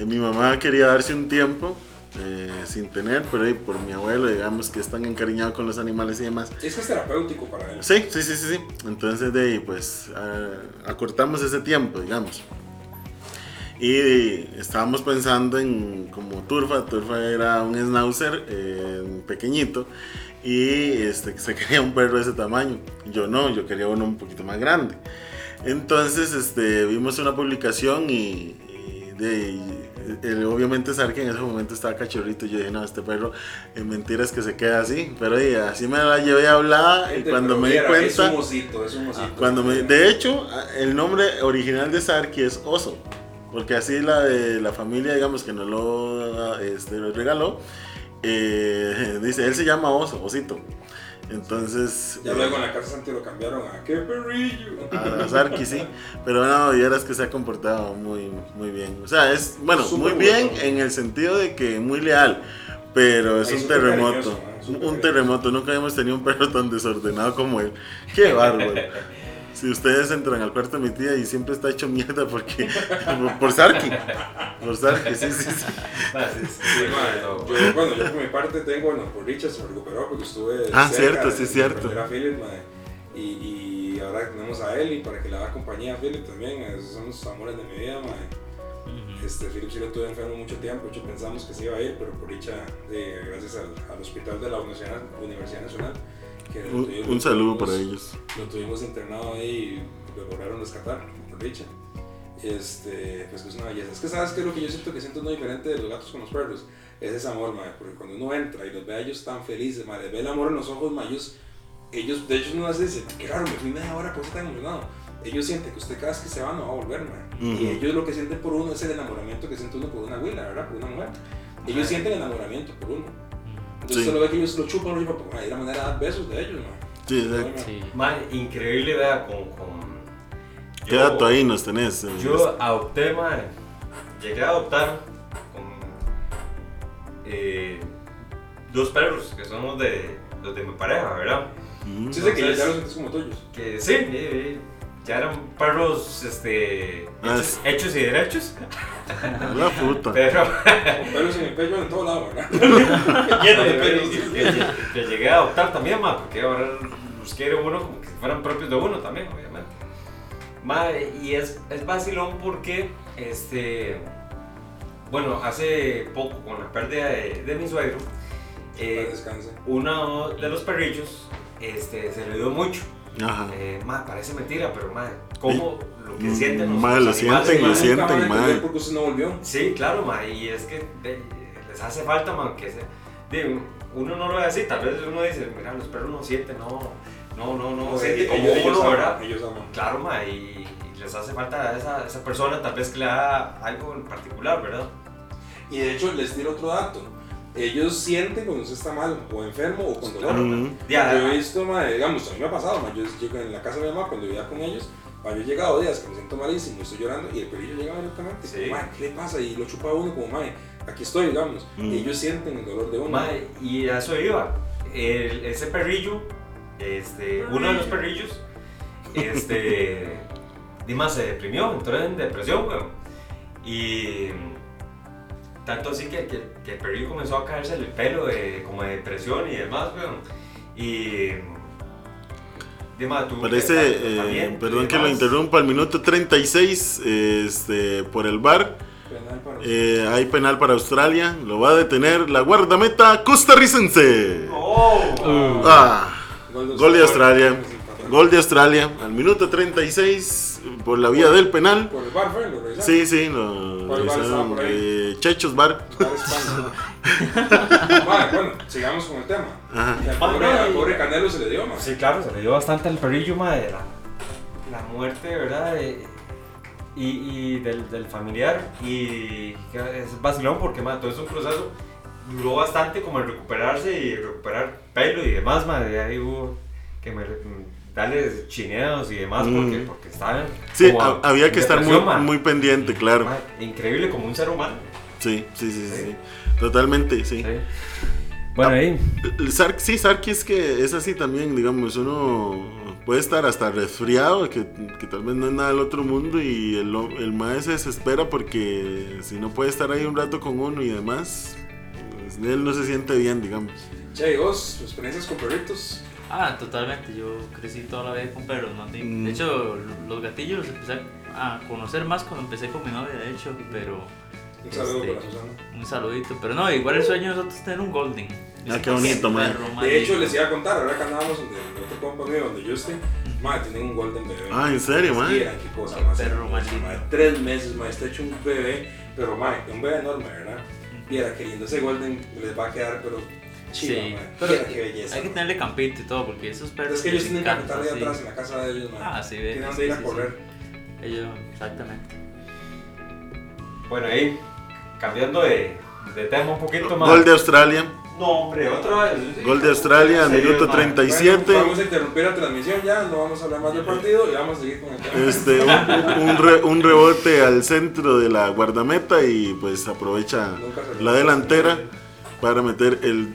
Eh, mi mamá quería darse un tiempo eh, sin tener, pero ahí por mi abuelo, digamos que es tan encariñado con los animales y demás. Es que es terapéutico para él. Sí, sí, sí, sí, sí. Entonces, de ahí, pues, ah, acortamos ese tiempo, digamos. Y estábamos pensando en como Turfa, Turfa era un schnauzer eh, pequeñito y este, se quería un perro de ese tamaño. Yo no, yo quería uno un poquito más grande. Entonces este, vimos una publicación y, y de el- obviamente Sarki en ese momento estaba cachorrito. Yo dije, no, este perro en mentiras que se queda así. Pero y así me la llevé a hablar y cuando me di viera, Es cuenta... un osito, es un osito. Cuando me, de hecho, el nombre original de Sarki es Oso, porque así la de la familia, digamos, que nos lo, este, lo regaló, eh, dice, él se llama Oso, Osito. Entonces, Ya luego en la casa Santi lo cambiaron a qué perrillo. a, Sarki sí, pero no, vieras que se ha comportado muy, muy bien. O sea, es, bueno, muy bien bueno. en el sentido de que muy leal. Pero es un terremoto, un terremoto. Nunca habíamos tenido un perro tan desordenado como él. Qué bárbaro. Si ustedes entran al cuarto de mi tía y siempre está hecho mierda porque por, por Sarki, por Sarki, sí, sí, sí. Ah, sí, sí, Sí, todo. yo, bueno, yo por mi parte tengo, bueno, por Richard se me recuperó porque estuve. Ah, cerca cierto, de- sí, de cierto. perder a Philip, madre. Y, y ahora tenemos a Eli para que le haga compañía a Philip también. Esos son los amores de mi vida, madre. Este, Philip sí lo tuve enfermo mucho tiempo, de hecho pensamos que se iba a ir, pero por dicha, eh, gracias al, al hospital de la Universidad, Universidad Nacional. Que Un, tuvimos- un saludo para ellos. lo tuvimos internado ahí y lo lograron rescatar, por dicha. Este, pues que es una belleza. Es que sabes que lo que yo siento que siento no diferente de los gatos con los perros es ese amor, madre, porque cuando uno entra y los ve a ellos tan felices, madre, ve el amor en los ojos, madre, ellos, ellos, de hecho uno hace dice, qué raro, me fui media hora, eso tan emocionado. Ellos sienten que usted cada vez que se va no va a volver, madre. Y Ujú. ellos lo que sienten por uno es el enamoramiento que siente uno por una abuela, ¿verdad? Por una mujer. Ellos sienten enamoramiento por uno. Entonces Sí. usted lo ve que ellos lo chupan, lo chupan, pues, hay la manera de dar besos de ellos, madre. Sí, exacto. Sí. Man, increíble, vea, con, con ¿Qué Yo- dato ahí nos tenés? eh? Yo adopté, madre. Llegué a adoptar con eh, dos perros que son los de, los de mi pareja, ¿verdad? Mm. Sí, sé que ya, los sientes como tuyos. Que sí, eh, eh, ya eran perros este, Ah, hechos, sí. hechos y derechos, La puta. pero Con pelos en el pecho en todo lado, ¿verdad? Lleno de pelos. que, que llegué a adoptar también, ma, porque ahora los quiere uno como que fueran propios de uno también, obviamente. Ma, y es, es vacilón porque, este, bueno, hace poco con la pérdida de, de mi suegro, eh, de los perrillos este, se le dio mucho. Ajá. Eh, ma, parece mentira, pero ma, ¿cómo lo que sienten los, lo sienten, lo sienten, madre. por qué usted no volvió. Sí, claro, ma, y es que eh, les hace falta, ma, que se, digo, uno no lo ve así, tal vez uno dice, mira, los perros no sienten, no, no, no, no, No, sienten como ellos uno, aman, ¿verdad? Ellos aman. Claro, ma, y, y les hace falta a esa, esa persona, tal vez que le haga algo en particular, ¿verdad? Y de hecho, les tiro otro dato. Ellos sienten cuando usted está mal, o enfermo, o con dolor. Mm. Yo he visto, ma, digamos, a mí me ha pasado, ma, yo llego en la casa de mi mamá cuando vivía con ellos, ma, yo he llegado días que me siento malísimo, estoy llorando, y el pelillo llega directamente, Sí. como, ma, ¿qué le pasa? Y lo chupa uno como, ma, aquí estoy, digamos. Mm. Y ellos sienten el dolor de uno. Ma, y a eso iba. El- ese perrillo, este, uno de los perrillos, este, Dima se deprimió, entró en depresión, weón. Y tanto así que, que- que el perrillo comenzó a caerse el pelo de, como de depresión y demás, weón. Y Parece, eh, y perdón que lo interrumpa, al minuto 36, este, por el bar, Penal para eh, hay penal para Australia, lo va a detener la guardameta costarricense. ¡Oh! Ah, gol de Australia, Gol de Australia, al minuto 36, por la vía del penal. Por el bar, fue, lo. Sí, sí, lo ¿Cuál bar por ahí? eh, Chechos Bar. Bar España. Vale, bueno, sigamos con el tema. Al pobre, al pobre Canelo se le dio, ma. Sí, claro, se le dio bastante al perrillo, madre, la, la muerte, ¿verdad? De- y y del, del familiar. Y es vacilón porque, madre, todo es un proceso. Duró bastante como en recuperarse y recuperar pelo y demás, madre. De ahí hubo que me, darle chineos y demás porque, Mm. porque estaban. Sí, había que estar muy, muy pendiente, claro. Ma, Increíble como un ser humano. Sí, sí, sí, sí, Sí. Totalmente, sí. Sí. Bueno, ahí. El Sark, sí, Sark es que es así también, digamos, uno puede estar hasta resfriado, que, que tal vez no es nada del otro mundo y el, el mae se desespera porque si no puede estar ahí un rato con uno y demás, pues, él no se siente bien, digamos. Che, ¿y vos, experiencias con perritos? Ah, totalmente. Yo crecí toda la vida con perros, ¿no? De Mm. de hecho, los gatillos los empecé a conocer más cuando empecé con mi novia, de hecho, pero Un saludo Este, para Susana. un saludito. Pero no, igual el sueño de nosotros es tener un golden. Ah, qué bonito, man. De hecho, les iba a contar, ahora que andábamos donde el otro compa mío, donde yo esté, madre, tienen un golden bebé. Ah, ¿en serio, man? Mira, qué cosa más. Perro más madre. Tres meses, madre, está hecho un bebé, pero madre, un bebé enorme, ¿verdad? Viera qué lindo, ese golden les va a quedar, pero chido, Sí, madre. pero Viera qué belleza. hay que tenerle campito y todo, porque esos perros. Es que ellos tienen que encanta, estar ahí sí. atrás en la casa de ellos, madre. Ah, sí, ve. Tienen donde sí, ir a sí, correr. sí. Ellos, exactamente. Bueno, ahí. Cambiando de, de tema un poquito más. Gol de Australia, No, hombre, otra vez. gol de Australia Sí, minuto man. 37. Bueno, vamos a interrumpir la transmisión ya, no vamos a hablar más del partido y vamos a seguir con el tema. Este, un, un re- un rebote al centro de la guardameta y pues aprovecha la delantera para meter el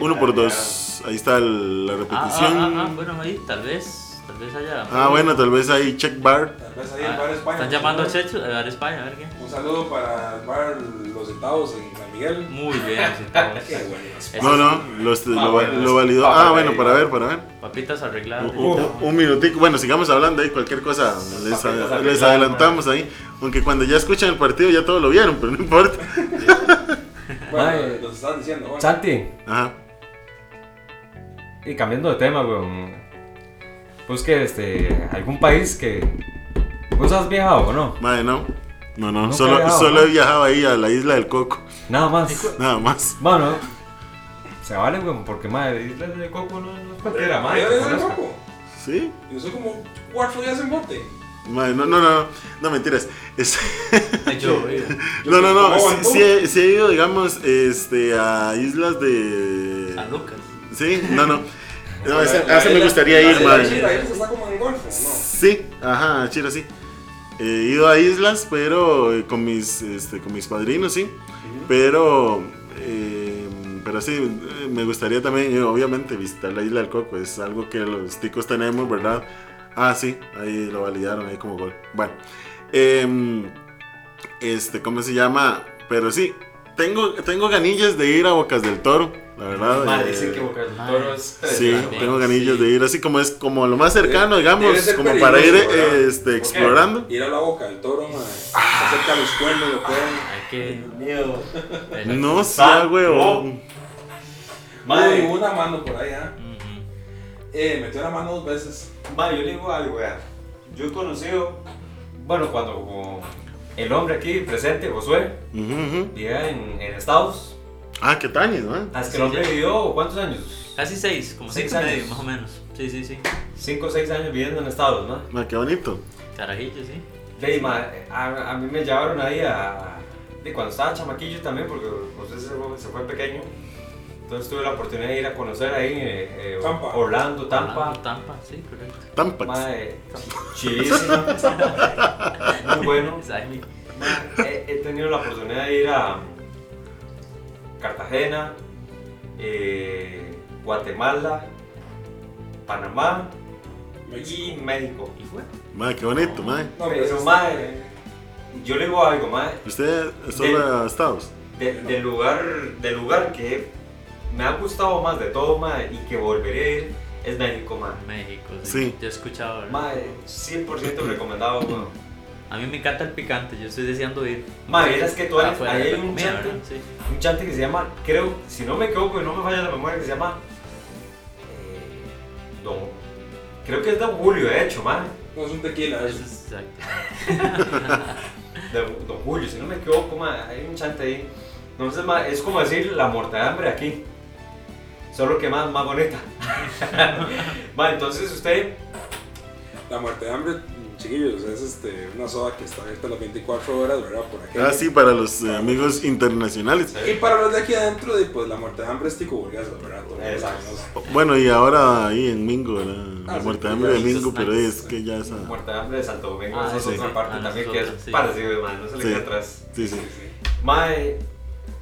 1 por 2. Ahí está el- la Ah, repetición. ah, ah, ah, bueno, ahí tal vez, tal vez haya. Ah, bueno, tal vez ahí check bar. Tal vez ahí el Ah, bar España. Están llamando a Checho, a ver España, a ver qué. Un saludo para el bar Los Centavos en San Miguel. Muy bien. Qué bueno. Eso No, no, los- lo, bueno, lo validó. ah, bueno, para ver, para ver. Papitas arregladas. Un, un- un minutico. Bueno, sigamos hablando ahí, cualquier cosa. Les, adelantamos ahí. Aunque cuando ya escuchan el partido ya todo lo vieron, pero no importa. Bueno, Ay. nos estaban diciendo. Bueno, Santi, Ajá. y cambiando de tema, weón. Pues que este. algún país que. ¿Vos has viajado o no? Madre, no. No, no. Nunca he Solo, viajado, solo ¿no? he viajado ahí a la isla del Coco. Nada más. Nada más. Bueno, se vale, weón, porque madre, Isla de Coco no, no es cualquiera, madre. ¿ya que ves el conozca. poco? ¿Sí? Yo soy como cuatro días en bote. Madre, no, no, no. No, mentiras. Es- Yo, no, no, no. ¿Cómo Sí, he, sí he ido, digamos, este, a islas de. San Lucas. Sí, no, no. No, ese, La- a ese la me isla- gustaría la ir, isla man. Chira, ahí está como en golfo, ¿no? Sí, ajá, a Chira sí. He ido a islas, pero eh, con mis, este, con mis padrinos, sí. Pero, eh, pero sí, eh, me gustaría también, eh, obviamente, visitar la isla del Coco. Es algo que los ticos tenemos, ¿verdad? Ah, sí, ahí lo validaron, ahí como gol. Bueno, em, este, ¿cómo se llama? Pero sí, tengo, tengo ganillas de ir a Bocas del Toro, la verdad. Ma, eh, dicen que Boca del Toro es Sí, tengo ganillas de ir así como es como lo más cercano, digamos, como para ir eh, este, explorando. Ir a la boca del toro, man. Acerca de los cuernos, lo pueden. Hay que. Miedo. No sé, Ah, huevón. Ma, Uy, una mano por ahí, ¿ah? Ujú. Eh, metió la mano dos veces. ma, yo le digo algo, vea. Yo he conocido, bueno, cuando como el hombre aquí presente, Josué, Ujú, ujú. vivía en, en Estados. Ah, qué tañes, ¿no? Ah, es que Sí, vivió, ¿cuántos años? Casi seis, como Seis seis y medio, años. más o menos. Sí, sí, sí. Cinco o seis años viviendo en Estados, ¿no? Ma, qué bonito. Carajillo, sí. De, ma, a, a mí me llevaron ahí a. De cuando estaba chamaquillo también, porque José se fue, se fue pequeño. Entonces tuve la oportunidad de ir a conocer ahí eh, eh, Tampa. Orlando, Tampa. Orlando, Tampa, sí, correcto. Tampax. Ma, eh, chidísimo. Muy bueno. Jaime. Ma, he, he tenido la oportunidad de ir a Cartagena, eh, Guatemala, Panamá y México. ¿Y fue? Ma, qué bonito, ma. No, Pero, eso ma, está- yo le digo algo, ma, ¿Usted solo a Estados? de- del lugar, del lugar que me ha gustado más de todo, ma, y que volveré a ir, es México, ma. México, sí. Sí. Yo he escuchado. ¿verdad? Ma, 100% recomendado. A mí me encanta el picante, yo estoy deseando ir. Ma, vieras que tú eres- ahí hay un comida, chante. un chante que se llama, creo, si no me equivoco y no me falla la memoria, que se llama eh, Don, creo que es Don Julio, de hecho, man, No, es un tequila. Eso es exacto. Don, Don Julio, si no me equivoco, man, hay un chante ahí. Entonces, man, es como decir la muerte de hambre aquí, solo que más, más bonita. Entonces usted, La muerte de hambre, chiquillos, es este, una soda que está abierta las 24 horas, ¿verdad? Por aquí. Ah, sí, para los eh, amigos internacionales. Y para los de aquí adentro, de, pues la muerte de hambre es tico burguesa, ¿verdad? Exacto. Bueno, y ahora ahí en Mingo, ¿verdad? Ah, La sí, muerte de hambre de Mingo, pero es que ya esa. muerte de hambre de Santo Domingo, Ah, esa es otra sí. parte Ah, también que es parecido, man, no se le queda atrás. Sí, sí. Sí, sí. Mae,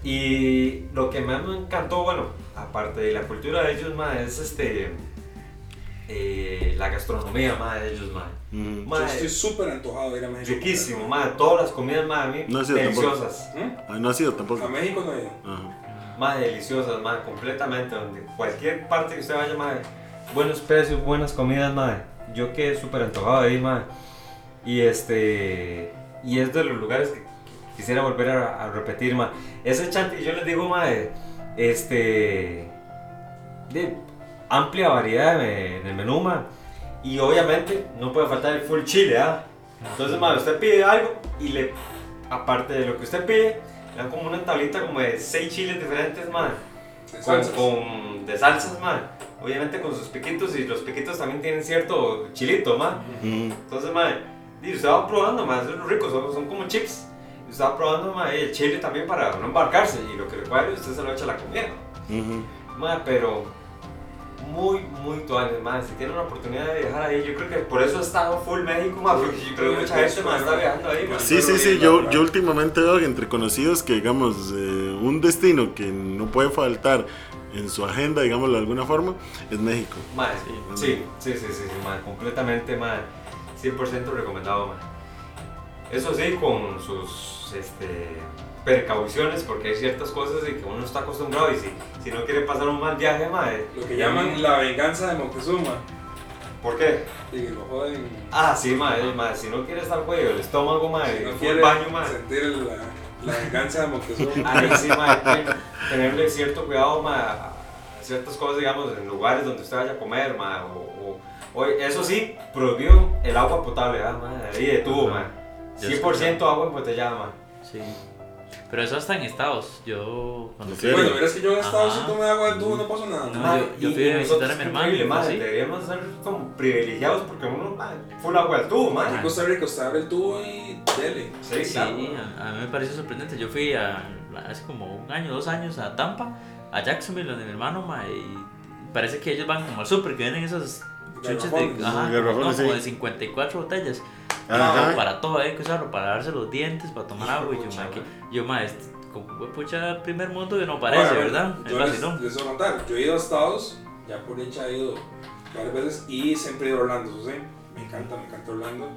y lo que más me encantó, bueno, aparte de la cultura de ellos, mae, es este. eh, la gastronomía, mae, de ellos, mae. Yo estoy súper antojado de ir a México. riquísimo, mae. Todas las comidas, a mí, No, deliciosas. Ah, no ha sido A tampoco. México no he ido. Ajá. Mae, deliciosas, mae, completamente. Donde cualquier parte que usted vaya, mae, buenos precios, buenas comidas, mae. Yo quedé súper antojado de ir, mae. Y este. Y es de los lugares que quisiera volver a, a repetir, mae. Ese chante, yo les digo, mae, este. De amplia variedad en el menú, mae. Y obviamente no puede faltar el full chile, ¿ah? Entonces, mae, usted pide algo y le. Aparte de lo que usted pide, le dan como una tablita como de seis chiles diferentes, mae De con, salsas. con- de salsas, man. Obviamente con sus piquitos y los piquitos también tienen cierto chilito, man. Ujú. Entonces, man, y usted va probando, man, eso es lo rico, son, son como chips. Y usted va probando, man, el chile también para no embarcarse y lo que recuerde usted se lo echa a la comida. Ujú. Man, pero muy, muy tuanes, man. Si tiene una oportunidad de viajar ahí, yo creo que por eso ha estado full México, man, porque yo creo que mucha gente, man, está viajando ahí, man. Sí, sí, sí, yo, yo últimamente veo que entre conocidos que, digamos, eh, un destino que no puede faltar en su agenda, digámoslo de alguna forma, es México. Man, sí, sí, sí, sí, sí, man, completamente, man, 100% recomendado, man. Eso sí, con sus este, precauciones, porque hay ciertas cosas y que uno está acostumbrado y si, si no quiere pasar un mal viaje, eh, Lo que llaman la venganza de Moctezuma. ¿Por qué? Y que lo joden. Ah, sí, eh, man, si no quiere estar cuello, el estómago, man, Si el no quiere baño, man. sentir la, la venganza de Moctezuma. Ahí sí, que tenerle cierto cuidado, a ciertas cosas, digamos, en lugares donde usted vaya a comer, man, o, o- o- eso sí, prohibió el agua potable, ah, man, ahí de tubo. Yo 100% agua embotellada, man. Sí. Pero eso hasta en Estados. Yo cuando ¿En fui. Bueno, verás que yo en Estados si tomé agua de tubo no pasó nada. No, Man, yo- yo y- fui a visitar a mi hermano, ¿sí? Deberíamos ser como privilegiados porque uno, man, full agua al tubo, Aquí en man. Costa Rica usted abre el tubo y dele. Sí, Sí, claro. a, a mí me pareció sorprendente. Yo fui a, hace como un año, dos años a Tampa, a Jacksonville, donde mi hermano, ma, y parece que ellos van como al super, que venden esos chuches de, ajá, garrafones, no, como sí. de 54 botellas. Ajá. No, para todo hay que usarlo, para darse los dientes, para tomar Hijo agua. Y yo, ma, que, yo, ma, este, como pucha primer mundo que no parece, Ahora, ¿verdad? Es Yo les, vacilón. les voy a contar, yo he ido a Estados, ya por dicha he ido varias veces y siempre he ido a Orlando, eso sí, me encanta, me encanta Orlando.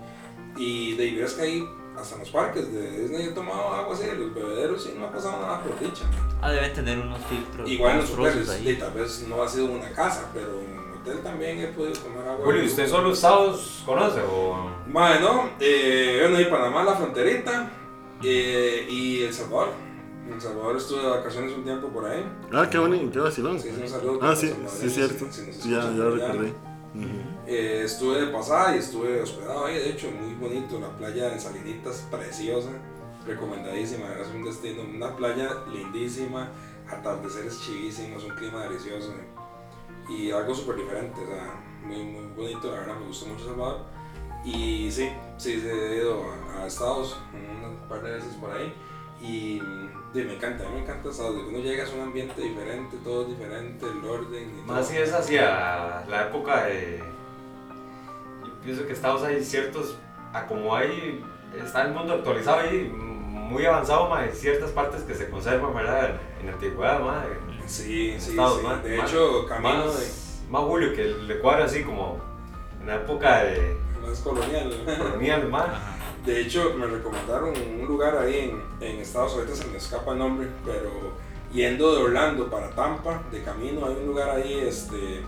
Y de veras que ahí, hasta en los parques de Disney he tomado agua así los bebederos y no ha pasado nada por dicha. Ah, deben tener unos filtros Igual en los hoteles, tal vez no ha sido una casa, pero hotel también he podido tomar agua. Julio, ¿usted solo Estados conoce o...? Bueno, eh, bueno, y Panamá, la fronterita, eh, y El Salvador. En El Salvador estuve de vacaciones un tiempo por ahí. Ah, qué bonito, qué vacilón. Sí, sí, un saludo Ah, sí, sí, cierto. Sí, ya, ya recordé. Ujú. Eh, estuve de pasada y estuve hospedado ahí, de hecho, muy bonito, la playa en Salinitas, preciosa, recomendadísima, es un destino, una playa lindísima, atardeceres chivísimos, un clima delicioso y algo súper diferente, o sea, muy, muy bonito, la verdad, me gustó mucho Salvador. Y sí, sí, he ido a, a Estados un par de veces por ahí y me encanta, a mí me encanta Estados, de que uno llega es un ambiente diferente, todo es diferente, el orden y Más todo. si es hacia la época de... Yo pienso que Estados hay ciertos... A como hay... Está el mundo actualizado ahí, muy avanzado, hay ciertas partes que se conservan, ¿verdad? En antigüedad, Sí, sí, Estados, sí. más- de más- hecho, camino de... más, más Julio, que le cuadra así como en la época de más colonial. colonial. Ajá. De hecho, me recomendaron un lugar ahí en, en Estados Unidos, se me escapa el nombre, pero yendo de Orlando para Tampa, de camino, hay un lugar ahí este,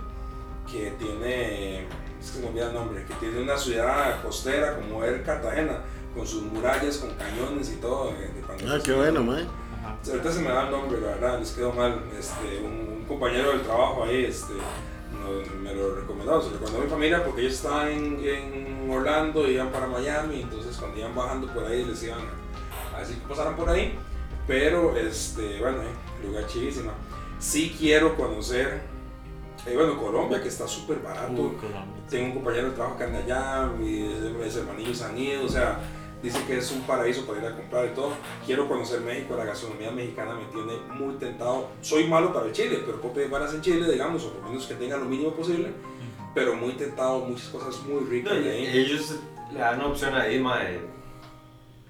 que tiene, es que se me olvida el nombre, que tiene una ciudad costera como el Cartagena, con sus murallas, con cañones y todo. de- de Ah, qué bueno, mae. Ajá. Ahorita se me da el nombre, la verdad, les quedó mal. Este, un, un compañero del trabajo ahí este, no- me lo recomendó, se lo recomendó a mi familia porque ellos estaban en, en Orlando iban para Miami, entonces cuando iban bajando por ahí les iban a, decir que pasaran por ahí. Pero, este, bueno, eh, lugar chivísima. Sí quiero conocer, eh, bueno, Colombia, que está súper barato. Tengo un compañero de trabajo que anda allá, mis, mis hermanillos han ido, o sea, dice que es un paraíso para ir a comprar y todo. Quiero conocer México, la gastronomía mexicana me tiene muy tentado. Soy malo para el chile, pero puedo pedir varas en Chile, digamos, o por lo menos que tenga lo mínimo posible, pero muy tentado, muchas cosas muy ricas No, y- de ahí. ellos le dan opción ahí, ma, de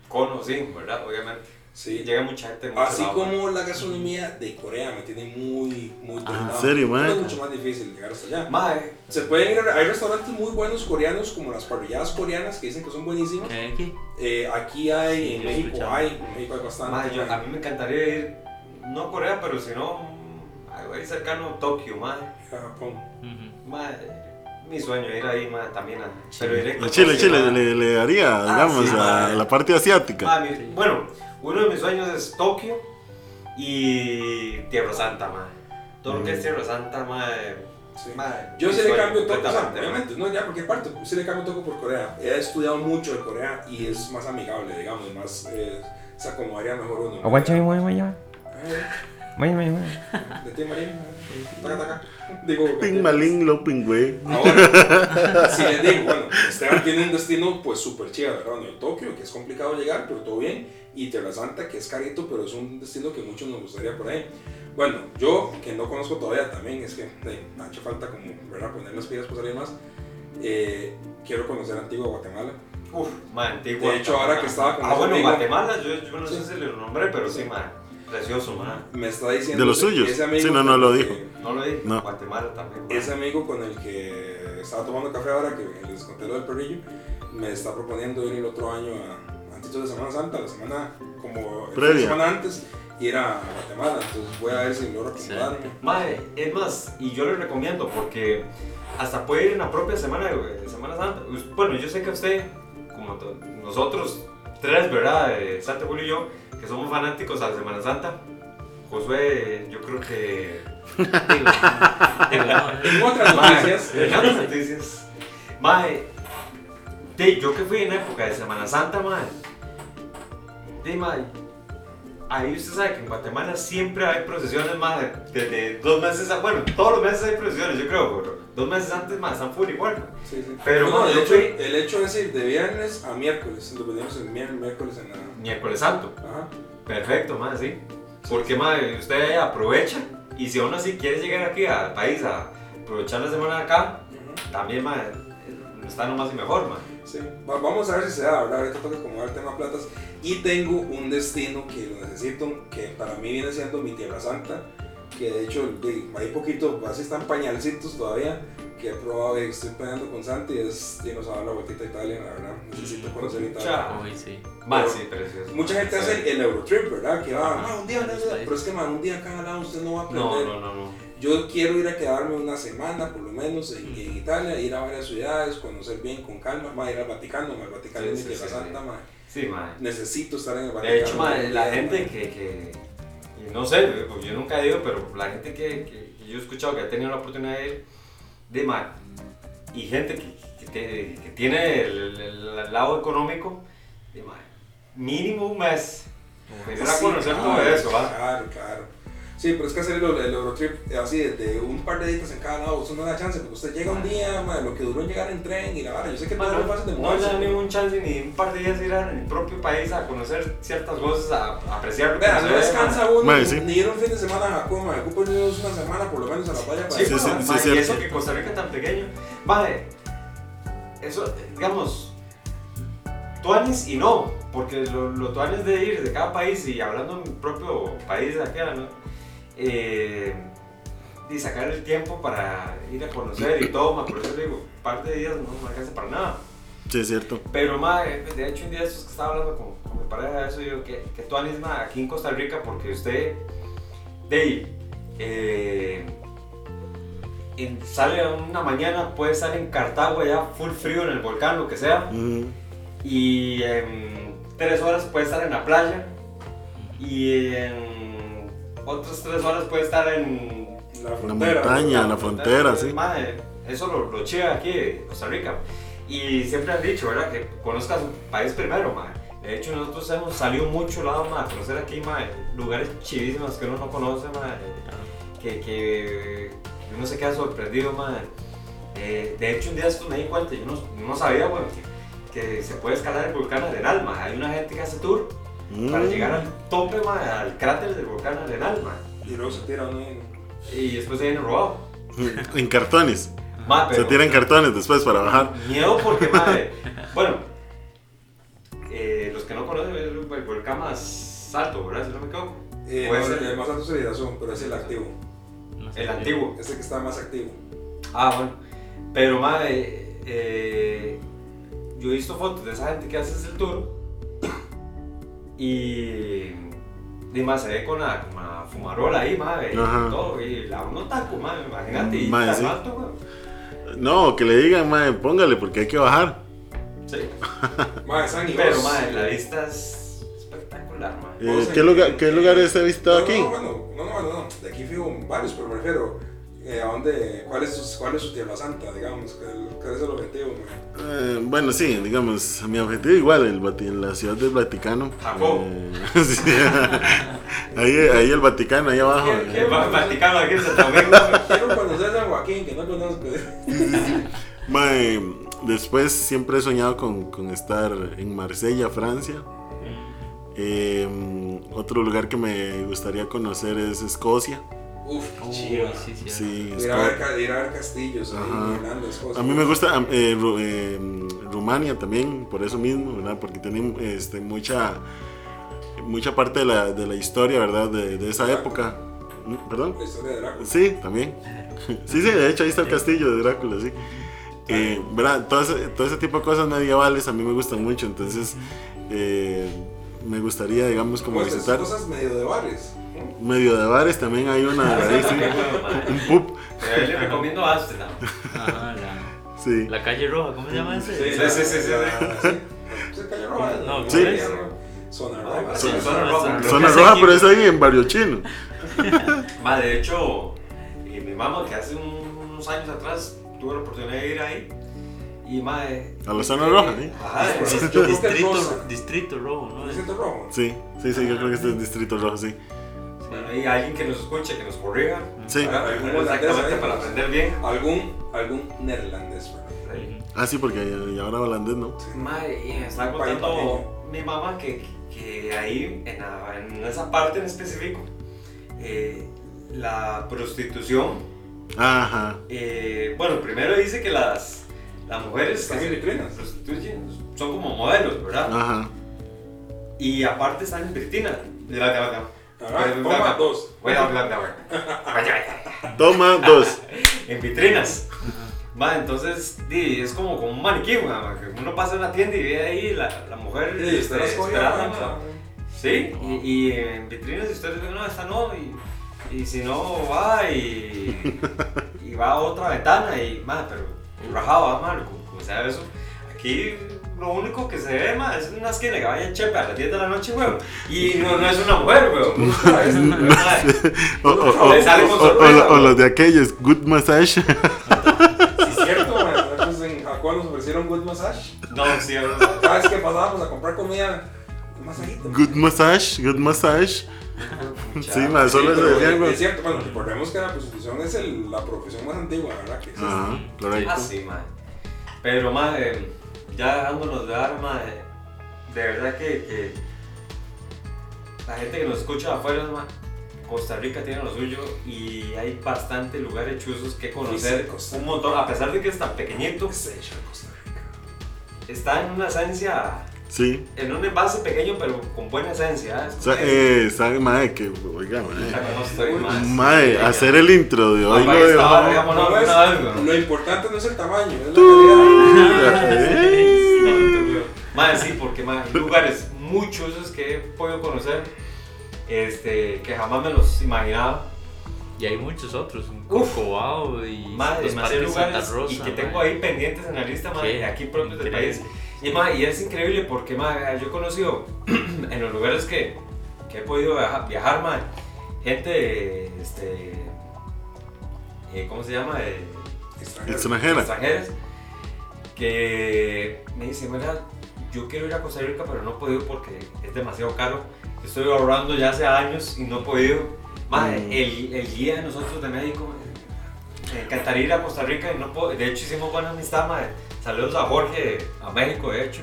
cono, sí, ¿verdad? Obviamente. Sí. Llega mucha gente. mucho Así lado, como la gastronomía de Corea me tiene muy, muy Ah, ¿en serio, Pero mae? Es mucho más difícil llegar hasta allá. Ma, eh, Se pueden ir, a- hay restaurantes muy buenos coreanos, como las parrilladas coreanas, que dicen que son buenísimas. ¿Qué hay aquí? Eh, aquí hay, Sí, en México escuchado. hay, en México hay bastante. yo- a mí me encantaría ir, no a Corea, pero si no, algo ahí cercano a Tokio, ma. a Japón. Ma, eh, mi sueño ir ahí, ma, también a... Pero Chile, Tokio, Chile, ma. le, le daría, digamos, sí, a la parte asiática. Ma, mi- bueno, uno de mis sueños es Tokio y Tierra Santa, ma. Todo lo que es Tierra Santa, ma. Sí. ma, Yo sí le cambio todo, o sea, obviamente, no ya cualquier parte, sí le cambio todo por Corea. He estudiado mucho de Corea y es más amigable, digamos, más, eh, se acomodaría mejor uno. Aguanta, mi mamá, ya. Eh, Maña, maña, Digo, Ping malín lo pingüe. Ahora, si les digo, bueno, Esteban tiene un destino pues súper chido, ¿verdad? Bueno, Tokio, que es complicado llegar, pero todo bien, y Tierra Santa, que es carito, pero es un destino que muchos nos gustaría por ahí. Bueno, yo, que no conozco todavía también, es que eh, me ha hecho falta como, ¿verdad? Poner las pilas salir más. Eh, quiero conocer Antigua Guatemala. Uf, ma, Antigua. De hecho, ahora que estaba con Ah, bueno, amigo- Guatemala, yo, yo no Sí. sé si le nombré, pero sí, ma. Precioso, ma. Me está diciendo... ¿De los que suyos? ese amigo Sí, no, no lo dijo. que- No lo dije. No. Guatemala también. ma. Ese amigo con el que estaba tomando café ahora, que les conté lo del perrillo, me está proponiendo ir el otro año a, antes de Semana Santa, la semana como Previa. semana antes, ir a Guatemala. Entonces voy a ver si logro acomodarme. Mae, es más, y yo le recomiendo porque hasta puede ir en la propia semana de Semana Santa. Us- Bueno, yo sé que usted, como nosotros tres, ¿verdad? Eh, Santa Julio y yo, que somos fanáticos a la Semana Santa. Josué, yo creo que. En otras noticias, en otras noticias. Mae, yo que fui en época de Semana Santa, mae. De, ahí usted sabe que en Guatemala siempre hay procesiones más desde dos meses, a- bueno, todos los meses hay procesiones, yo creo, pero dos meses antes más están full igual. sí, sí. Pero, No, de yo hecho, fui el hecho es ir de viernes a miércoles. Venimos el miércoles en la. miércoles santo. Ajá. Perfecto, más sí. Porque, mae, usted aprovecha y si aún así quiere llegar aquí al país a, aprovechar la semana acá, Ujú. también, ma, eh, está nomás y mejor, ma. Sí, va- vamos a ver si se da, ¿verdad? Ahorita toca acomodar el tema platas. Y tengo un destino que lo necesito, que para mí viene siendo mi Tierra Santa, que de hecho hay poquito, así están pañalcitos todavía, que he probado y estoy peleando con Santi, es irnos a dar la vueltita a Italia, la verdad. Necesito conocer Italia. Uy, sí. Precioso. Mucha gente Sí. hace el Eurotrip, ¿verdad? Que va, ah, un día, Varios un día", pero es que, man, un día a cada lado usted no va a aprender. No, no, no, no. Yo quiero ir a quedarme una semana, por lo menos, en, en Italia, ir a varias ciudades, conocer bien, con calma, más ir al Vaticano, ma, el Vaticano Sí, es sí, Tierra sí, Santa, ma. Necesito estar en el Vaticano. De hecho, ma, la gente que, que no sé, porque yo nunca he ido, pero la gente que, que- que yo he escuchado que ha tenido la oportunidad de ir, de ma, y gente que, que, te- que tiene el, el- el lado económico, de ma, mínimo un mes. Venir a conocer todo eso, ¿va? Claro, claro. Sí, pero es que hacer el, el Eurotrip así de un par de días en cada lado, eso no da chance, porque usted llega un día, ma, lo que duró en llegar en tren y la vara. Yo sé que todo no, es fácil de no le moverse. da ningún chance ni un par de días ir a- en el propio país a conocer ciertas cosas, a, a apreciar Vea, no descansa uno ni, sí. ni ir un fin de semana a Japón, ma, ocupa unos una semana por lo menos a la playa para Sí, Sí, pues, sí, ma, sí, y eso que Costa Rica tan pequeño. Vale, eso, digamos, tuanis y no, porque lo, lo tuanis de ir de cada país y hablando de mi propio país de acá, ¿no? Eh, y sacar el tiempo para ir a conocer y todo, por eso le digo, un par de días no me alcanza para nada. Sí, es cierto. Pero, ma, eh, de hecho, un día estos que estaba hablando con, con mi pareja de eso, digo que, que tú ma, aquí en Costa Rica, porque usted, de eh, en- sale una mañana, puede estar en Cartago, allá full frío en el volcán, lo que sea, y en tres horas puede estar en la playa, y en otras tres horas puede estar en la La frontera. montaña, la frontera, sí. mae, eso lo, lo chiva aquí de Costa Rica. Y siempre han dicho, ¿verdad? Que conozcas un país primero, mae. De hecho, nosotros hemos salido mucho lado, mae, a conocer aquí, mae, lugares chivísimos que uno no conoce, mae. Que, que uno se queda sorprendido, mae. Eh, de hecho, un día esto me di cuenta, yo no, no sabía, bueno, que, que se puede escalar el volcán Arenal, mae. Hay una gente que hace tour para Mm. llegar al tope, mae, al cráter del volcán Arenal, mae. Y luego se tira uno en- Y después se viene robado. En cartones. Ma, Se pero- tiran cartones después para bajar. Miedo porque, madre. bueno, eh, los que no conocen es el, el volcán más alto, ¿verdad? Si no me equivoco. Eh, Puede no, ser. el más alto es el pero es el activo. El antiguo. Es el que está más activo. Ah, bueno. Pero, madre, eh, yo he visto fotos de esa gente que hace ese tour. Y. Y más se ve con la, con la fumarola ahí, madre. Y todo. Y la uno taco, madre, imagínate. Y Madre, tan sí. alto, weón. No, que le digan, mae, póngale porque hay que bajar. Sí. Están y Pero, madre, la vista es espectacular, madre. Eh, ¿qué, lugar, ¿Qué lugares he visitado No, aquí? No, bueno, no, no, no, no, de aquí fijo varios, pero me refiero eh, a dónde, cuál es, su, cuál es su tierra santa, digamos, cuál, es el objetivo. Eh, bueno, sí, digamos, mi objetivo igual, el la ciudad del Vaticano. Japón. Eh, sí, ahí, ahí el Vaticano, ahí abajo. ¿Qué- qué? El Va- Vaticano aquí en Santo Domingo. Quiero conocer a San Joaquín, que no conozco. Mae, después siempre he soñado con, con estar en Marsella, Francia. Eh, otro lugar que me gustaría conocer es Escocia. Uf, chido. sí, sí. Sí, Ir a, ver, Esco- ca- ir a ver castillos, ahí, Escocia. A mí me gusta eh, Ru- eh, Rumania también, por eso mismo, ¿verdad? Porque tiene este, mucha, mucha parte de la, de la historia, ¿verdad? De, de esa época. ¿Perdón? La historia de Drácula. Sí, también. Sí, sí, de hecho ahí está el castillo de Drácula, sí. Eh, ¿verdad? Todo ese, todo ese tipo de cosas medievales a mí me gustan mucho, entonces eh, me gustaría, digamos, como Pues, visitar. cosas medio de bares. ¿no? Medio de bares también hay una, ahí sí, un pub, ahí le recomiendo Amsterdam. Ajá, la, sí. la calle roja, ¿cómo se llama ese? Sí, sí, sí, sí, sí. sí. Sí, Calle Roja. No, Sí. Zona Roja. Zona zona roja. Zona roja, pero es ahí en Barrio Chino. Ma, de hecho, eh, mi mamá, que hace un- unos años atrás tuve la oportunidad de ir ahí. Y madre. A la zona roja, ¿sí? Ajá, es- es Distrito, distrito rojo, ¿no? ¿Distrito rojo? Sí, sí, sí, yo creo que este es Distrito Rojo, sí. Bueno, hay alguien que nos escuche, que nos corrija. Sí. Exactamente, para aprender bien. Algún, algún neerlandés. Ah, sí, porque y ahora holandés, ¿no? Madre, y me País contando mi mamá que, que ahí, en, la- en esa parte en específico, eh, la prostitución Ajá. Eh, bueno, primero dice que las, las mujeres Están que en vitrinas. prostituyen son como modelos, ¿verdad? Ajá. Y aparte están en vitrina. Ahora, toma dos. Bla, bla, bla. Vaya, vaya. Toma dos. En vitrinas. Ma, entonces, di, es como, como un maniquí, ma, que uno pasa en la tienda y ve ahí la, la mujer Y las este, esperando. Sí, y, y en vitrinas si ustedes ven, no, esta no, y, y si no va y, y va a otra ventana y, ma, pero rajado, ma, como, como sea eso. Aquí lo único que se ve, ma, es una esquina que vaya chepe a las 10 de la noche, weón, y no, no es una mujer, weón. O, los de aquellos, good massage. Sí, es cierto, man. Nosotros en Jacob nos ofrecieron Good Massage. No, sí, no. Cada vez que pasábamos a comprar comida, masajito. Good massage, good massage. Sí, más Sí, solo pero decían, es cierto, bueno, recordemos que la prostitución es el- la profesión más antigua, ¿verdad? Que existe. Ajá, correcto. Ah, sí, madre. Pero, madre, ya dejándonos de dar, madre, de verdad que, que la gente que nos escucha de afuera, Costa Rica tiene lo suyo y hay bastantes lugares chuzos que conocer. Un montón, a pesar de que es tan pequeñito, ¿Qué se echa en Costa Rica? está en una esencia, Sí. en un envase pequeño, pero con buena esencia. ¿eh? O sea, eh, sabe, madre, que, oiga, madre. no. Madre, hacer el intro de hoy lo esta vara, dejó. digamos, no, No, es- una vez, güey. Lo importante no es el tamaño, es la calidad. Madre, sí, porque madre, hay lugares muy chuzos que he podido conocer este, que jamás me los imaginaba. Y hay muchos otros, un. Corcovado y Madre, los parques Santa lugares Rosa. y que tengo madre. ahí pendientes en la lista, madre, aquí propios del país. Y, madre, y es increíble porque madre, yo he conocido en los lugares que, que he podido viajar, viajar madre, gente, este, eh, ¿cómo se llama? Eh, Extranjero. Extranjera. extranjeras que me dicen, mira, yo quiero ir a Costa Rica, pero no he podido porque es demasiado caro. Estoy ahorrando ya hace años y no he podido. Madre, Mm. el, el guía de nosotros de México, me encantaría ir a Costa Rica y no puedo. De hecho, hicimos buena amistad, madre. Saludos a Jorge, a México, de hecho.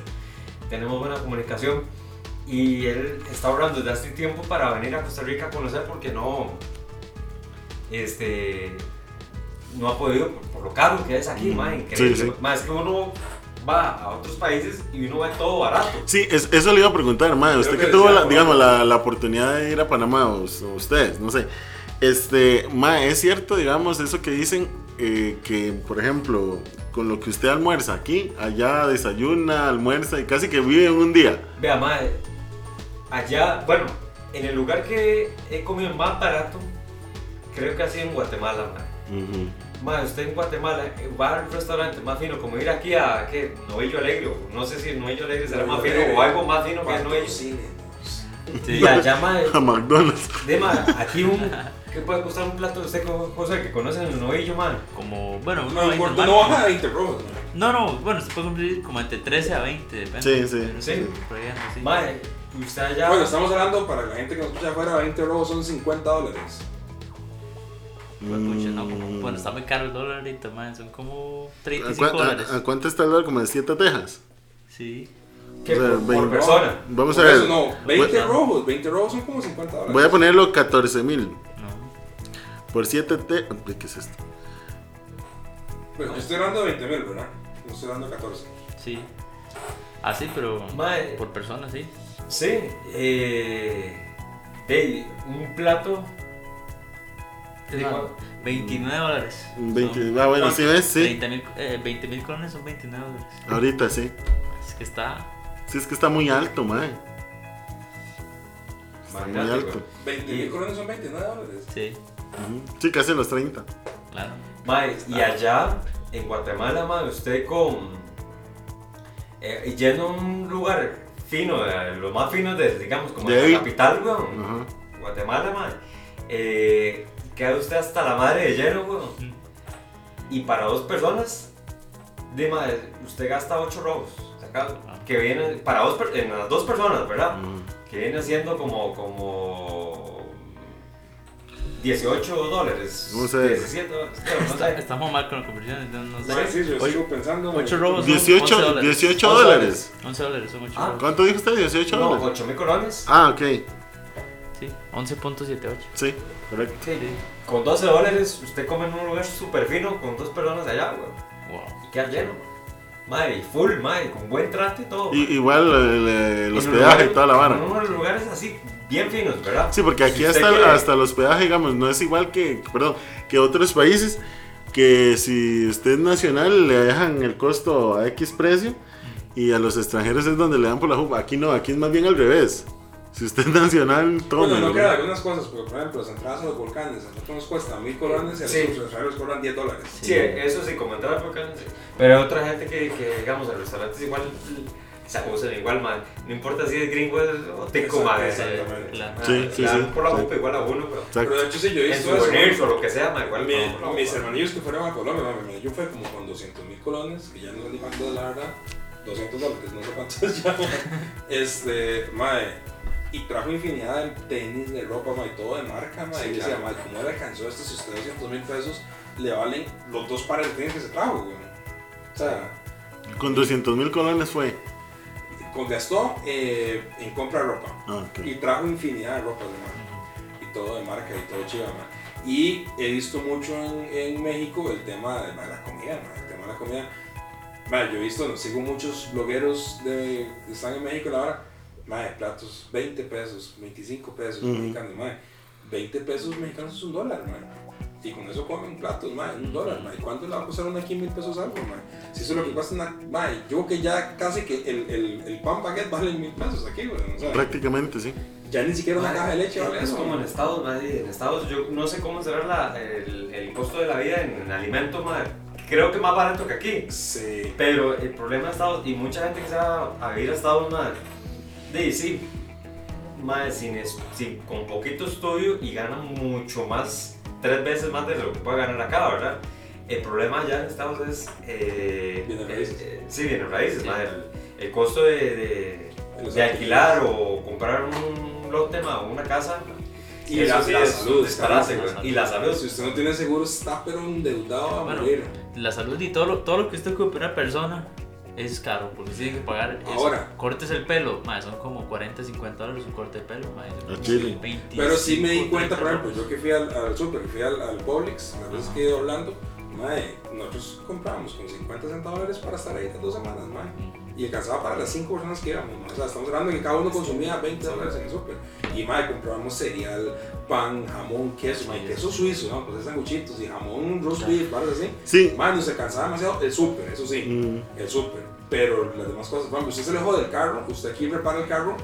Tenemos buena comunicación. Y él está ahorrando desde hace tiempo para venir a Costa Rica a conocer porque no. Este no ha podido por, por lo caro que es aquí, Mm, ma, increíble. sí, es que uno va a otros países y uno ve todo barato. Sí, es- eso le iba a preguntar, madre. Usted que que tuvo, la, digamos, la, la oportunidad de ir a Panamá, o, o ustedes, no sé. Este, madre, es cierto, digamos, eso que dicen, eh, que, por ejemplo, con lo que usted almuerza aquí, allá desayuna, almuerza y casi que vive en un día. Vea, madre, allá, bueno, en el lugar que he comido más barato, creo que ha sido en Guatemala, madre. Ujú. Madre, usted en Guatemala eh, va al restaurante más fino, como ir aquí a, ¿qué? Novillo Alegre, no sé si Novillo Alegre será más fino o algo más fino que Novillo. Patrocínenos. Y allá, madre, A McDonald's. de madre, aquí un, ¿qué puede costar un plato de usted, José, que conocen el Novillo, madre? Como, bueno, No, uno no, 20 importa, al no baja a 20 rojos. ¿no? No, no, bueno, se puede cumplir como entre 13 a 20, depende. Sí, sí, Pero sí. Sí. Madre, usted allá... Bueno, estamos hablando para la gente que nos escucha afuera, 20 rojos son 50 dólares. Pucha, no, como- Mm. bueno, está muy caro el dólar ahorita, man, son como ¿A, 35 cua- a- dólares. a cuánto está el dólar? Como de 7 tejas. Sí. ¿Qué? o sea, por, por veinte- persona. Vamos a Por ver. eso no, 20 Bueno. rojos, 20 rojos son como 50 dólares. Voy a ponerlo 14 mil. No. Por 7 te... ¿Qué es esto? Bueno, yo estoy hablando de 20 mil, ¿verdad? No estoy hablando de 14. Sí. Ah, sí, pero Mae. por persona, sí. Sí, eh, de un plato. ¿Qué digo? No, 29 dólares. 20, Son ah, bueno, sí ves, sí. 30 mil eh, 20 mil colones son 29 dólares. Ahorita sí. Es que está. Sí, es que está muy alto, mae. Está muy Imagínate, alto. güey. 20 Y- mil colones son 29 dólares. Sí, Ujú. Sí, casi los 30. claro. Mae, y allá en Guatemala, mae, usted con. Eh, yendo a un lugar fino, de lo más fino de, digamos, como De la capital, weón. Guatemala, mae. Eh, queda usted hasta la madre de lleno, weón. Y para dos personas, de mae, usted gasta 8 robos. saca- Que viene para dos, en las dos personas, ¿verdad? Ujú. que viene siendo como, como 18 dólares. No sé. 17 dólares, no sé. Estamos mal con la conversión, entonces no Sí, sé. sí, yo Oye, sigo pensando. 8 robos. son 18, 11 dólares. 18 11 dólares. 11 dólares son 8 Ah. robos. ¿Cuánto dijo usted? 18 No, dólares. 8 mil colones. Ah, ok. Sí, 11.78. Sí, correcto. Sí, con 12 dólares usted come en un lugar súper fino con dos personas allá, güey. Wow. Y queda lleno. Madre, full, madre, con buen trato y todo. Y, igual el, el los hospedaje y toda la vara. En unos lugares así, bien finos, ¿verdad? Sí, porque Si aquí usted hasta, quiere- hasta el hospedaje, digamos, no es igual que, perdón, que otros países, que si usted es nacional le dejan el costo a X precio y a los extranjeros es donde le dan por la jupa. Aquí no, aquí es más bien al revés. Si usted es nacional, tome. Bueno, no queda algunas cosas, porque por ejemplo, las entradas a los volcanes, a nosotros nos cuesta mil colones y a Sí. los extranjeros cobran 10 dólares. Sí, eso sí, como entrar por acá, sí. Pero hay otra gente que, que digamos, el restaurante es igual, se abusan igual, man. No importa si es gringo o tico, Exacto, man. Sí, sí, sí, por la sí. jupa igual a uno, pero Exacto. Pero de hecho sí, yo he en visto eso. souvenirs o lo que sea, man, igual Mi- la mis hermanillos que fueron a Colombia, mira, yo fue como con 200 mil colones, que ya no sé ni cuánto es la verdad, 200 dólares, no sé cuánto es ya. Este, mae, y trajo infinidad de tenis, de ropa, mae, todo de marca. Sí, y decía, claro. mae, ¿cómo le alcanzó esto si usted 200 mil pesos le valen los dos pares de tenis que se trajo, güey? O sea, Con 200 mil colones fue. gastó eh, en compra de ropa. Ah. Y trajo infinidad de ropa de marca. Y todo de marca y todo chiva, man. Y he visto mucho en, en México el tema de, de la comida, el tema de la comida. Yo he visto, sigo muchos blogueros de, que están en México ahora, man, platos 20 pesos, 25 pesos Ujú. mexicanos, man. 20 pesos mexicanos es un dólar, man. Y con eso comen platos, man, un dólar. ¿Y cuánto le va a costar una aquí mil pesos algo, man? Si eso es lo que cuesta una, man, yo que ya casi que el, el, el pan baguette vale mil pesos aquí, güey. O sea, Prácticamente, sí. ya ni siquiera una Man, caja de leche vale es como en. Estados, y en Estados, yo no sé cómo será la, el, el costo de la vida en alimentos, man. Creo que más barato que aquí. Sí. Pero el problema de Estados, y mucha gente que se va a vivir a Estados Unidos, de sí, mae, sin, sin- con poquito estudio y gana mucho más, tres veces más de lo que puede ganar acá, ¿verdad? El problema allá en Estados es. Eh, Bienes eh, raíces. eh, sí, bienes raíces, Sí. mae, el, el costo de, de, de alquilar o comprar un lote, o una casa. Y eso la, sí la salud. disparate. Y la salud. Si usted no tiene seguro, está pero endeudado a Bueno, morir. La salud y todo lo, todo lo que usted ocupe una persona es caro, porque usted tiene que pagar. eso. Ahora. Cortes el pelo, mae, son como 40, 50 dólares un corte de pelo. mae, son A como Chile. 25, Pero sí me di cuenta, 30 por ejemplo, yo que fui al, al super, fui al, al Publix, las veces que he ido a Orlando, mae, nosotros compramos con 50 centavos dólares para estar ahí dos semanas, mae. Y alcanzaba para las 5 personas que íbamos. O sea, estamos hablando de que cada uno consumía 20 dólares en el super. Y mae, comprábamos cereal, pan, jamón, queso, Sí, queso suizo, ¿no? Pues sanguchitos y jamón, roast beef, barras así. Sí. Mae, nos alcanzaba demasiado el super, eso sí. Mm, el súper. Pero las demás cosas, ejemplo, usted se le jode el carro, usted aquí repara el carro,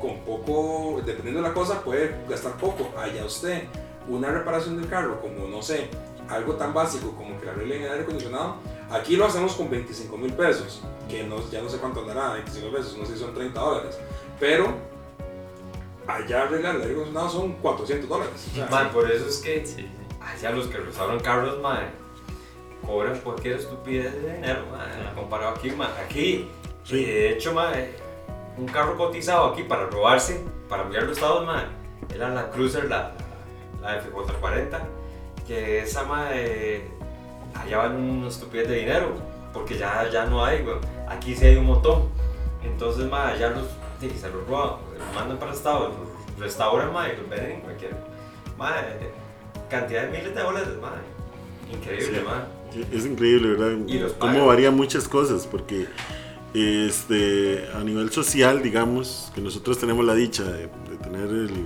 con poco, dependiendo de la cosa, puede gastar poco. Allá usted, una reparación del carro, como no sé, algo tan básico como que le arreglen el aire acondicionado, aquí lo hacemos con 25 mil pesos, que no, ya no sé cuánto andará, 25 pesos, no sé si son 30 dólares. Pero allá arreglar el aire acondicionado son 400 dólares. O sea, Man, por eso es que Sí, allá los que restauran carros, mae, cobran cualquier estupidez de dinero, Claro. comparado aquí, mae. Aquí, Sí. de hecho, mae, un carro cotizado aquí para robarse, para enviarlo a Estados, mae, era la Cruiser, la, la, la F440, que esa, mae, allá van una estupidez de dinero, porque ya, ya no hay, güey. Aquí sí hay un montón. Entonces, mae, allá los, sí, se los roban, los mandan para Estados, los restauran, y los venden en cualquier, mae, cantidad de miles de dólares, mae. Increíble, Sí. mae. Es increíble, ¿verdad? Y los Cómo varían muchas cosas, porque este, a nivel social, digamos, que nosotros tenemos la dicha de, de tener el, el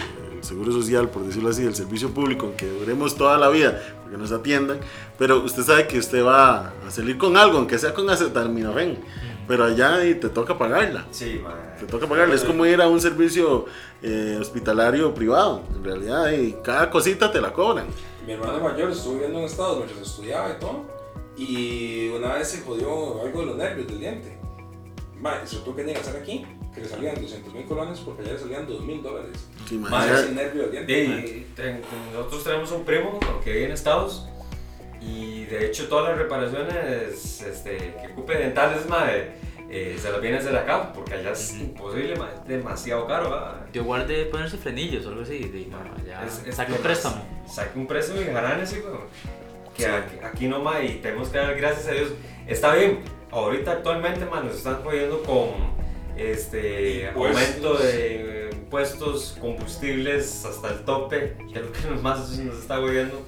seguro social, por decirlo así, el servicio público, aunque duremos toda la vida, porque nos atiendan, pero usted sabe que usted va a salir con algo, aunque sea con acetaminofén, pero allá y te toca pagarla. Sí. Te toca pagarla, es como ir a un servicio eh, hospitalario privado, en realidad, y cada cosita te la cobran. Mi hermano mayor estuvo viviendo en Estados mientras estudiaba y todo. Y una vez se jodió algo de los nervios del diente. Ma, se tuvo que hacer aquí, que le salían 200 mil colones porque allá le salían 2 mil dólares. Sí, ya- Ese nervio del diente. nosotros tenemos un primo que vive en Estados y de hecho todas las reparaciones este, que ocupe dentales, mae, eh, se las viene a hacer acá porque allá es imposible, es demasiado caro. ¿va? Yo guardé ponerse frenillos o algo así. De, no, ya, Es- es saque un préstamo. Saque un préstamo y ganan ese, güey. Que Sí. aquí, aquí no, mae, y tenemos que dar gracias a Dios. Está bien, ahorita actualmente, mae, nos están jodiendo con este aumento de impuestos, combustibles hasta el tope, que es lo que más nos está moviendo.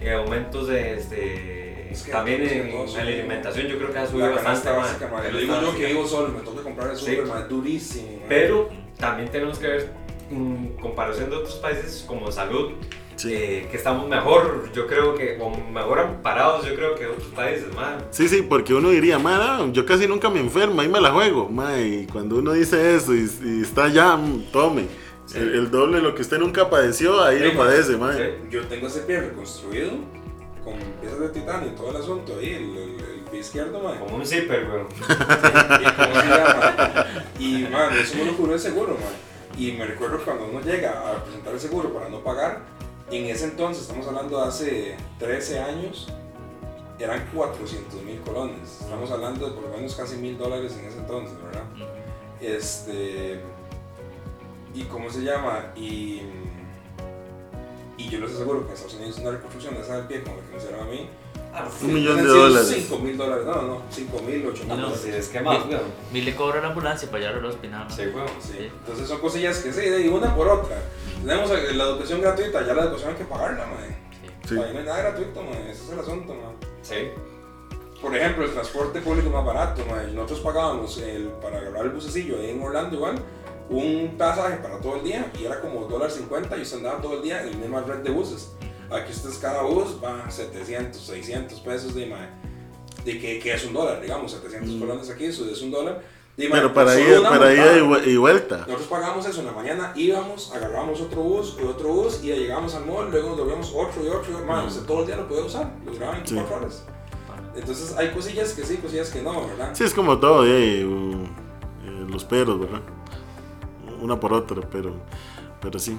Eh, aumentos de este, Es que también en, en la alimentación yo creo que ha subido bastante básica. Lo digo yo que vivo solo, me toca comprar el Sí. super, durísimo. Pero también tenemos que ver en comparación de otros países como salud, Sí. eh, que estamos mejor, yo creo que, o mejor amparados, yo creo que otros países, man. Sí, sí, porque uno diría, "Ma, yo casi nunca me enfermo, ahí me la juego. ma", y cuando uno dice eso y, y está ya, mm, tome. Sí. El, el doble de lo que usted nunca padeció, ahí Sí, lo padece, ma. Sí. Yo tengo ese pie reconstruido con piezas de titanio y todo el asunto ahí, el, el, el pie izquierdo, madre. Como un zipper, weón. ¿Y cómo se llama? Y, man, eso me lo cubrió el seguro, man. Y me recuerdo cuando uno llega a presentar el seguro para no pagar, en ese entonces, estamos hablando de hace 13 años, eran 400 mil colones. Estamos hablando de por lo menos casi mil dólares en ese entonces, ¿verdad? Este. ¿Y cómo se llama? Y. Y yo les aseguro que en Estados Unidos una reconstrucción de esa del pie, como la que me hicieron a mí, Un millón de dólares. 5 mil dólares, no, no, 5 mil, 8 mil No, dólares. Si es que más, weón. Mil le cobra la ambulancia para llevarlo al hospital. ¿no? Sí, weón. Sí, entonces son cosillas que sí, de una por otra. Tenemos la educación gratuita, ya la educación hay que pagarla, man. Sí. Ahí no hay nada gratuito, man. Ese es el asunto, man. Sí. Por ejemplo, el transporte público es más barato, man. Nosotros pagábamos el, para agarrar el bucecillo ahí en Orlando igual, un pasaje para todo el día y era como dólar $1.50 y usted andaba todo el día en la misma red de buses. Aquí ustedes cada bus va 700, 600 pesos de, man. De que, que es un dólar, digamos, 700 colones aquí, eso es un dólar. De, man, Pero para una para ida y vu- y vuelta. Nosotros pagamos eso en la mañana, íbamos, agarrábamos otro bus y otro bus y llegamos al mall, luego nos volvíamos otro y otro. Man, usted todo el día lo puede usar, lo duraba 24 Sí. horas. Entonces hay cosillas que sí, cosillas que no, ¿verdad? Sí, es como todo, eh, los peros, ¿verdad? Una por otra, pero, pero sí.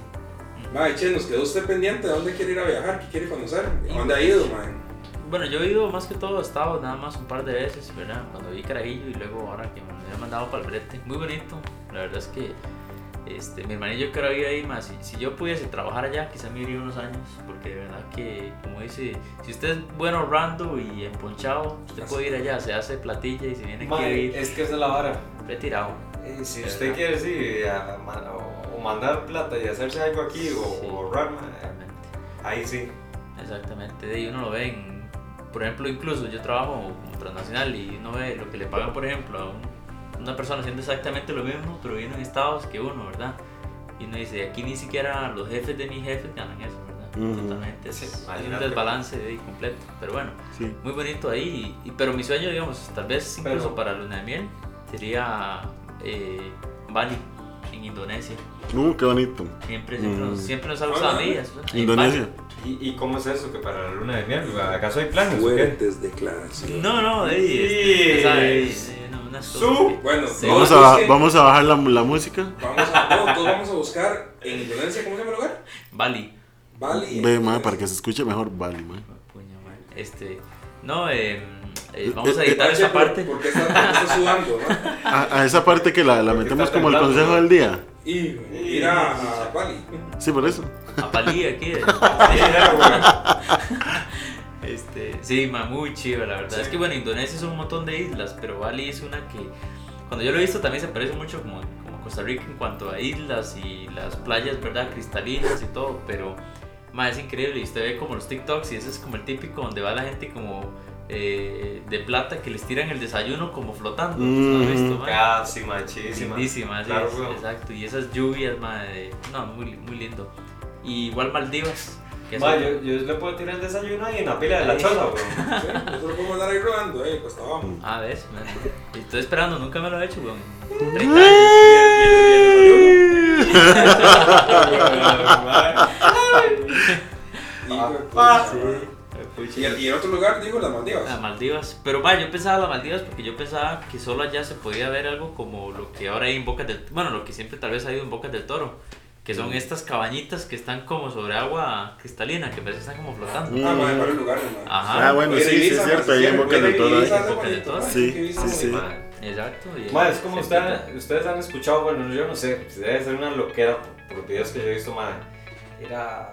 Mae, che, nos quedó usted pendiente de dónde quiere ir a viajar, qué quiere conocer, ¿A dónde ha ido, mae. Bueno, yo he ido más que todo a Estados nada más un par de veces, ¿verdad? Cuando vi Carajillo y luego ahora que me había mandado para el brete. Muy bonito, la verdad es que este, mi hermanillo que ahora vive ahí más, si, si yo pudiese trabajar allá, quizá me iría unos años, porque de verdad que, como dice, si usted es bueno ahorrando y emponchado, usted puede ir allá, se hace platilla y si viene ir es que es la vara. retirado. Eh, si De usted verdad. quiere sí, a- o mandar plata y hacerse algo aquí o, Sí, o ahorrar, ma, totalmente. ahí sí. Exactamente, de ahí uno lo ve en, por ejemplo, incluso yo trabajo como transnacional y uno ve lo que le pagan, por ejemplo, a un- una persona haciendo exactamente lo mismo, pero viene en estados que uno, ¿verdad? Y uno dice, aquí ni siquiera los jefes de mis jefes ganan eso, ¿verdad? Totalmente, es, Sí, es un desbalance de completo, pero bueno, Sí. muy bonito ahí, y, pero mi sueño, digamos, tal vez incluso Pero- para luna de miel, sería eh, Bali, en Indonesia. Uh, qué bonito. Siempre, siempre, nos, Mm. siempre nos ha gustado Indonesia. ¿Y, y cómo es eso que para la luna de miel? ¿Acaso hay planes declaraciones. No, no, Sí. este, ¿sabes? Eh, no, unas Su- Bueno, Sí. Vamos a, vamos a bajar la, la música. Vamos a, no, todos vamos a buscar en Indonesia, ¿cómo se llama el lugar? Bali. Bali. Ve, ma, para que se escuche mejor, vale, ma. Este, no, eh, eh, vamos a eh, editar esa ¿por- parte. ¿Por qué está, está sudando, no? A, a esa parte que la, la Porque metemos como el consejo ¿no? del día. Y ir a, a Bali. Sí, por eso. A Bali aquí. Este, sí, ma, muy chiva, la verdad. Sí. Es que bueno, Indonesia es un montón de islas, pero Bali es una que, cuando yo lo he visto, también se parece mucho como, como Costa Rica en cuanto a islas y las playas, ¿verdad? Cristalinas y todo, pero ma, es increíble. Y usted ve como los TikToks y ese es como el típico donde va la gente como eh, de plata que les tiran el desayuno como flotando. ¿Lo has visto, ma? Casi machísima. Lindísima, sí, Claro, weón. exacto. Y esas lluvias, ma, de- no, muy, muy lindo. Y igual Maldivas. Que Ma, yo, yo le puedo tirar el desayuno ahí en la pila de la choza, güey. Sí, nosotros podemos andar ahí rodando, eh, pues abajo. Ah, ves, man. Estoy esperando, nunca me lo he hecho, weón. Mm. 30 años. Pucha. Y, el- y el otro lugar, digo, las Maldivas. A Maldivas. Pero vaya, yo pensaba las Maldivas porque yo pensaba que solo allá se podía ver algo como lo que ahora hay en Bocas del Bueno, lo que siempre tal vez ha ido en Bocas del Toro. Que son estas cabañitas que están como sobre agua cristalina, que parece que están como flotando. Mm. Ah, madre, varios lugares, madre. Ajá. Ah, bueno, sí, sí, es cierto, madre, ahí en si Boca quieren, del Toro. Ibiza ahí. hace Boca del Toro. madre, Sí, sí, sí. Exacto. y- Ma, es como se usted, pinta. ustedes han escuchado, bueno, yo no sé, pues debe ser una loquera por, videos que yo he visto, ma. Era,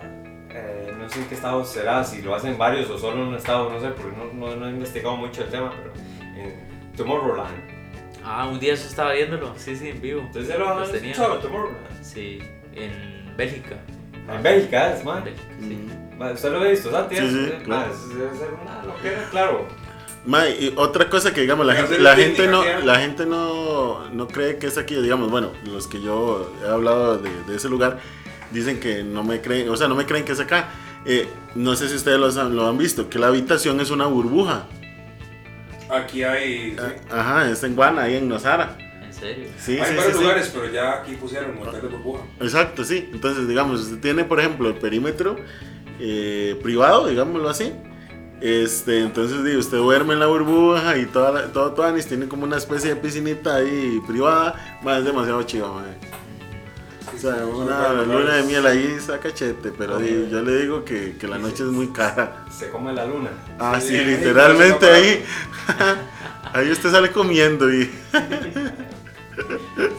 eh, no sé en qué estado será, si lo hacen varios o solo en un estado, no sé, porque no, no, no he investigado mucho el tema, pero en Tomorrowland. Ah, un día yo estaba viéndolo, sí, sí, en vivo. Entonces lo han escuchado, Tomorrowland. Sí, en Bélgica. En Bélgica es. Bélgica, sí. Ma, ¿Usted lo ha visto, Santi? Sí, sí, claro. es- Debe ser una loquera, claro. Ma, y otra cosa que digamos la gente, la gente no, ¿eh? la gente no, no cree que es aquí, digamos, bueno, los que yo he hablado de, de ese lugar dicen que no me creen, o sea, no me creen que es acá. Eh, no sé si ustedes lo han, lo han visto, que la habitación es una burbuja. Aquí hay, sí. Ah, Ajá, es en Guana, ahí en Nosara. En serio. Sí, hay sí, varios sí, sí. lugares, pero ya aquí pusieron motel de burbuja. Exacto, sí. Entonces, digamos, usted tiene, por ejemplo, el perímetro eh, privado, digámoslo así. Este, entonces, usted duerme en la burbuja y toda, la- todo Tuanis tiene como una especie de piscinita ahí privada. Más es demasiado chido, mae. O sea, una luna de miel ahí está cachete, pero yo le digo que, que la noche es muy cara. Se come la luna. Ah, Sí, sí, literalmente ahí, ahí. Usted sale comiendo y.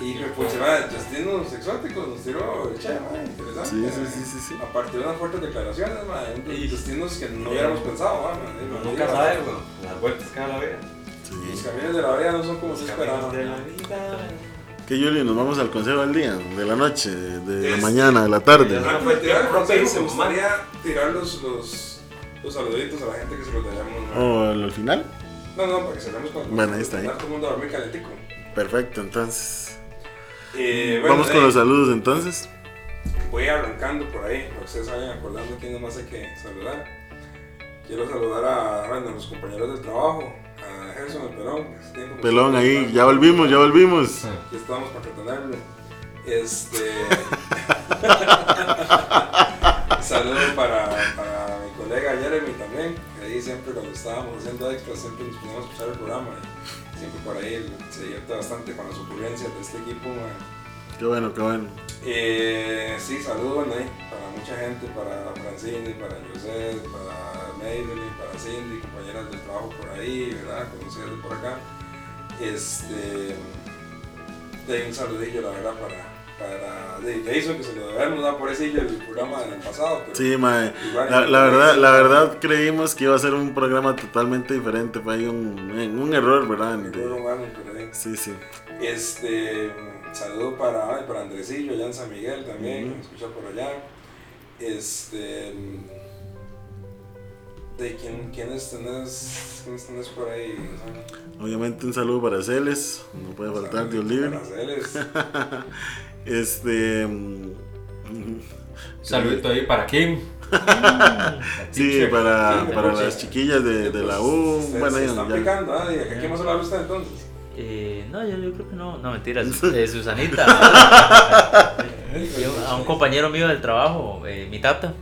Y puse, madre, destinos exóticos, nos tiró el che, madre, interesante. Sí, sí, sí, sí, sí. A partir de unas fuertes declaraciones, madre, de destinos que no hubiéramos pensado, madre. Uno nunca sabe, güey, las vueltas que da la vida. Los sí. caminos de la vida no son como se Los esperaba. caminos de la vida. Que Yuli, nos vamos al consejo del día, de la noche, de la Es- mañana, de la tarde. El consejo, me gustaría tirar los, los, los saluditos a la gente que se los dejamos, madre. ¿O al final? No, no, para que cerremos con Bueno, ahí está, ahí. Todo el mundo a dormir calentico. Perfecto, entonces. Eh, bueno, Vamos con ahí, los saludos entonces. Voy arrancando por ahí, para que ustedes vayan acordando quién más hay que saludar. Quiero saludar a, bueno, a los compañeros del trabajo, a Gerson el Pelón. tiempo Pelón ahí, ya volvimos, ya volvimos. Aquí estamos para retenerlo. Este. Saludo para, para mi colega Jeremy también, que ahí siempre cuando estábamos haciendo extras, siempre nos poníamos a escuchar el programa. Siempre por ahí él se divierte bastante con las ocurrencias de este equipo. man. Qué bueno, qué bueno. Eh, sí, saludos para mucha gente, para Francine, para José, para Maybelline, para Cindy, compañeras del trabajo por ahí, ¿verdad? Conocidas de por acá. Este, de un saludillo, la verdad, para, para de Jason, que se lo debemos dar por ese el programa del pasado. Pero Sí, mae. igual, La, la verdad, la verdad creímos que iba a ser un programa totalmente diferente. Fue ahí un, un error, ¿verdad? me acuerdo, mano, pero ahí. Sí, sí. Este, saludo para, ay, para Andresillo, allá en San Miguel también, que me escucha por allá. Este, de quién, quiénes tenés, quiénes tenés por ahí. Obviamente un saludo para Celes. No puede faltar, Dios libre. Para Celes. Este. mm, Saludito ahí para Kim. Sí, para, para las chiquillas de, de la U. Se, Bueno, se ya- están ya- picando, ¿ah? ¿Y a quién más hablar usted entonces? Eh, no, yo, yo creo que no. No, mentira. eh, Susanita. Yo- a un compañero mío del trabajo, eh, mi tata.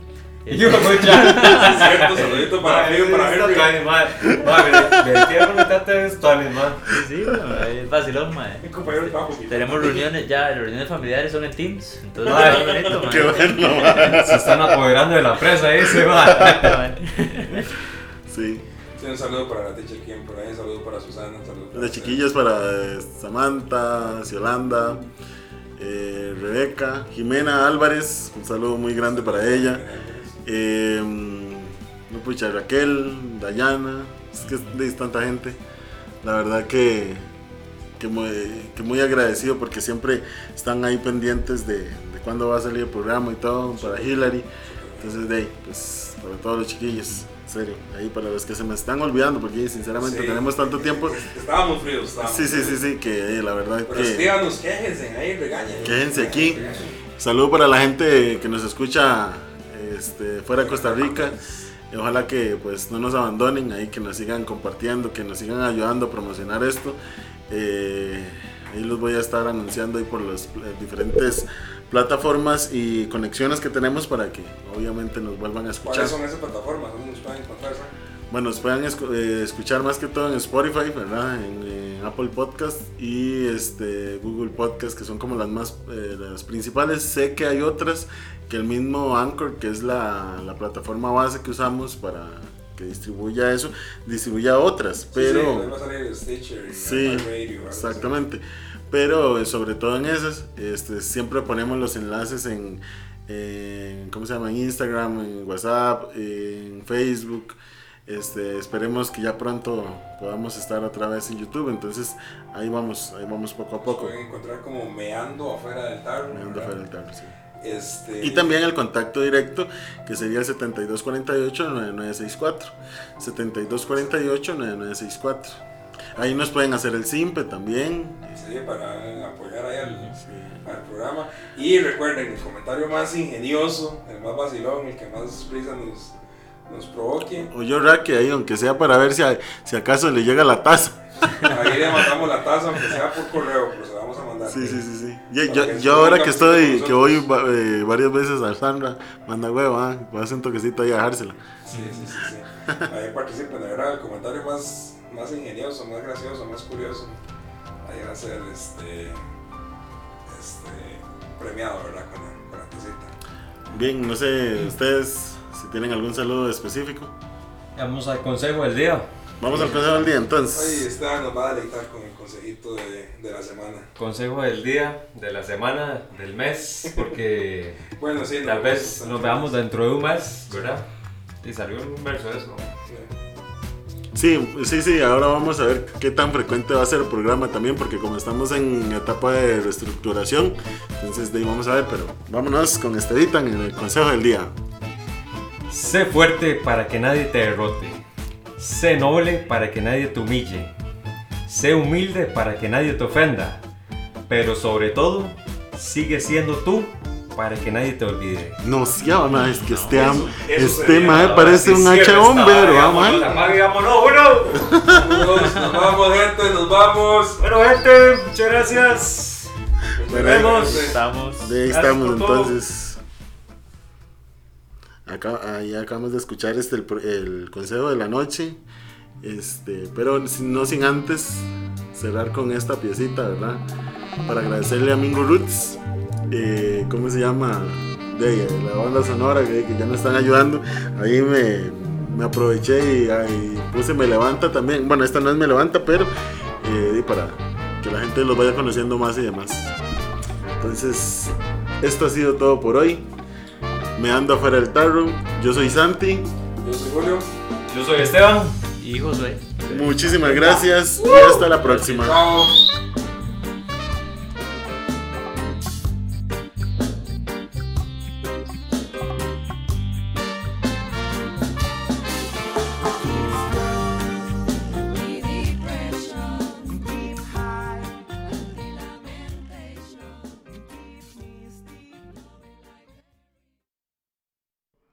Eh, Yo, mucha. Cierto, saludito para Fío, para Henry. tuanis, madre. Madre, me tierra mi tata es tuanis, madre. Sí, es vacilón, mae. Mi compañero de trabajo. Tenemos reuniones ya, las reuniones familiares son en Teams. Entonces, mae. Qué bueno, mae. Se están apoderando de la empresa ese, madre. Sí. Sí, un saludo para la teacher Kim por ahí, un saludo para Susana, un saludo para De chiquillas para eh, Samantha, Ciolanda, eh, Rebeca, Jimena Álvarez. Un saludo muy grande para ella. Eh, no pucha, Raquel, Dayana, es que es tanta gente. La verdad que, que, muy, que muy agradecido porque siempre están ahí pendientes de, de cuándo va a salir el programa y todo, para Hillary. Entonces, de ahí, pues para todos los chiquillos, serio, ahí para los que se me están olvidando, porque sinceramente Sí. tenemos tanto tiempo. Estábamos fríos, estábamos Sí, sí, sí, sí, que eh, la verdad Pero que... escríbanos, quéjense ahí, regañen. Quéjense aquí. Saludo para la gente que nos escucha este, fuera de Costa Rica. Ojalá que pues no nos abandonen, ahí que nos sigan compartiendo, que nos sigan ayudando a promocionar esto. Eh, ahí los voy a estar anunciando ahí por las pl- diferentes plataformas y conexiones que tenemos para que obviamente nos vuelvan a escuchar. ¿Cuáles son esas plataformas? ¿Dónde nos pueden encontrar? Bueno, nos pueden eh, escuchar más que todo en Spotify, ¿verdad? En, Apple Podcast y este, Google Podcast, que son como las más eh, las principales. Sé que hay otras que el mismo Anchor, que es la, la plataforma base que usamos para que distribuya eso, distribuya otras, pero... Sí, sí, va a salir Stitcher y Sí, algo así. Pero eh, sobre todo en esas, este, siempre ponemos los enlaces en, en, ¿cómo se llama? En Instagram, en WhatsApp, en Facebook. Este, esperemos que ya pronto podamos estar otra vez en YouTube. Entonces ahí vamos, ahí vamos poco a poco. pueden encontrar como meando afuera del tarro. Meando ¿verdad? fuera del tarro, sí. Este, Y también el contacto directo, que sería el 7248-9964. 7248-9964. Ahí nos pueden hacer el simpe también. Sí, para apoyar ahí al, al programa. Y recuerden, el comentario más ingenioso, el más vacilón, el que más prisa nos, nos provoque. O yo, Raque, ahí, aunque sea para ver si, a- si acaso le llega la taza. Ahí le mandamos la taza, aunque sea por correo, pero se la vamos a mandar. Sí, sí, sí, sí. Yo, yo- ahora que estoy, que voy eh, varias veces a Sandra, manda huevo, ah, voy a hacer un toquecito ahí a dejársela. Sí, sí, sí, sí. Ahí participen, de verdad, el comentario más, más ingenioso, más gracioso, más curioso. Ahí va a ser este, este premiado, ¿verdad? Con la, con la. Bien, no sé, ustedes si tienen algún saludo específico. Vamos al consejo del día. Vamos al consejo del día Hoy entonces. Esteban nos va a deleitar con el consejito de, de la semana. Consejo del día, de la semana, del mes, porque Bueno, sí, tal no, vez pues, nos veamos dentro de un mes, ¿verdad? Y salió un verso de eso. Sí. Sí, sí, ahora vamos a ver qué tan frecuente va a ser el programa también, porque como estamos en etapa de reestructuración, entonces de ahí vamos a ver, pero vámonos con Estevita en el consejo del día. Sé fuerte para que nadie te derrote. Sé noble para que nadie te humille. Sé humilde para que nadie te ofenda. Pero sobre todo, sigue siendo tú para que nadie te olvide. No, sí, ah, es que este, am- eso este mae parece un hacha esta bombero, vara, ¿ah, vámonos, man? apague, vámonos, uno. Vámonos, nos vamos, gente, nos vamos. Bueno, gente, muchas gracias. Nos Bueno, vemos. Estamos. De ahí estamos por todo. entonces. Acá, ahí acabamos de escuchar este el, el consejo de la noche. Este, pero no sin antes cerrar con esta piecita, ¿verdad? Para agradecerle a Mingo Roots, eh, ¿cómo se llama? De la banda sonora que, que ya nos están ayudando. Ahí me, me aproveché y, ahí puse Me Levanta también. Bueno, esta no es Me Levanta, pero eh, para que la gente los vaya conociendo más y demás. Entonces, esto ha sido todo por hoy. Me ando afuera del tarro. Yo soy Santi. Yo soy Julio. Yo soy Esteban. Y Josué. Muchísimas gracias y hasta la próxima. Chao.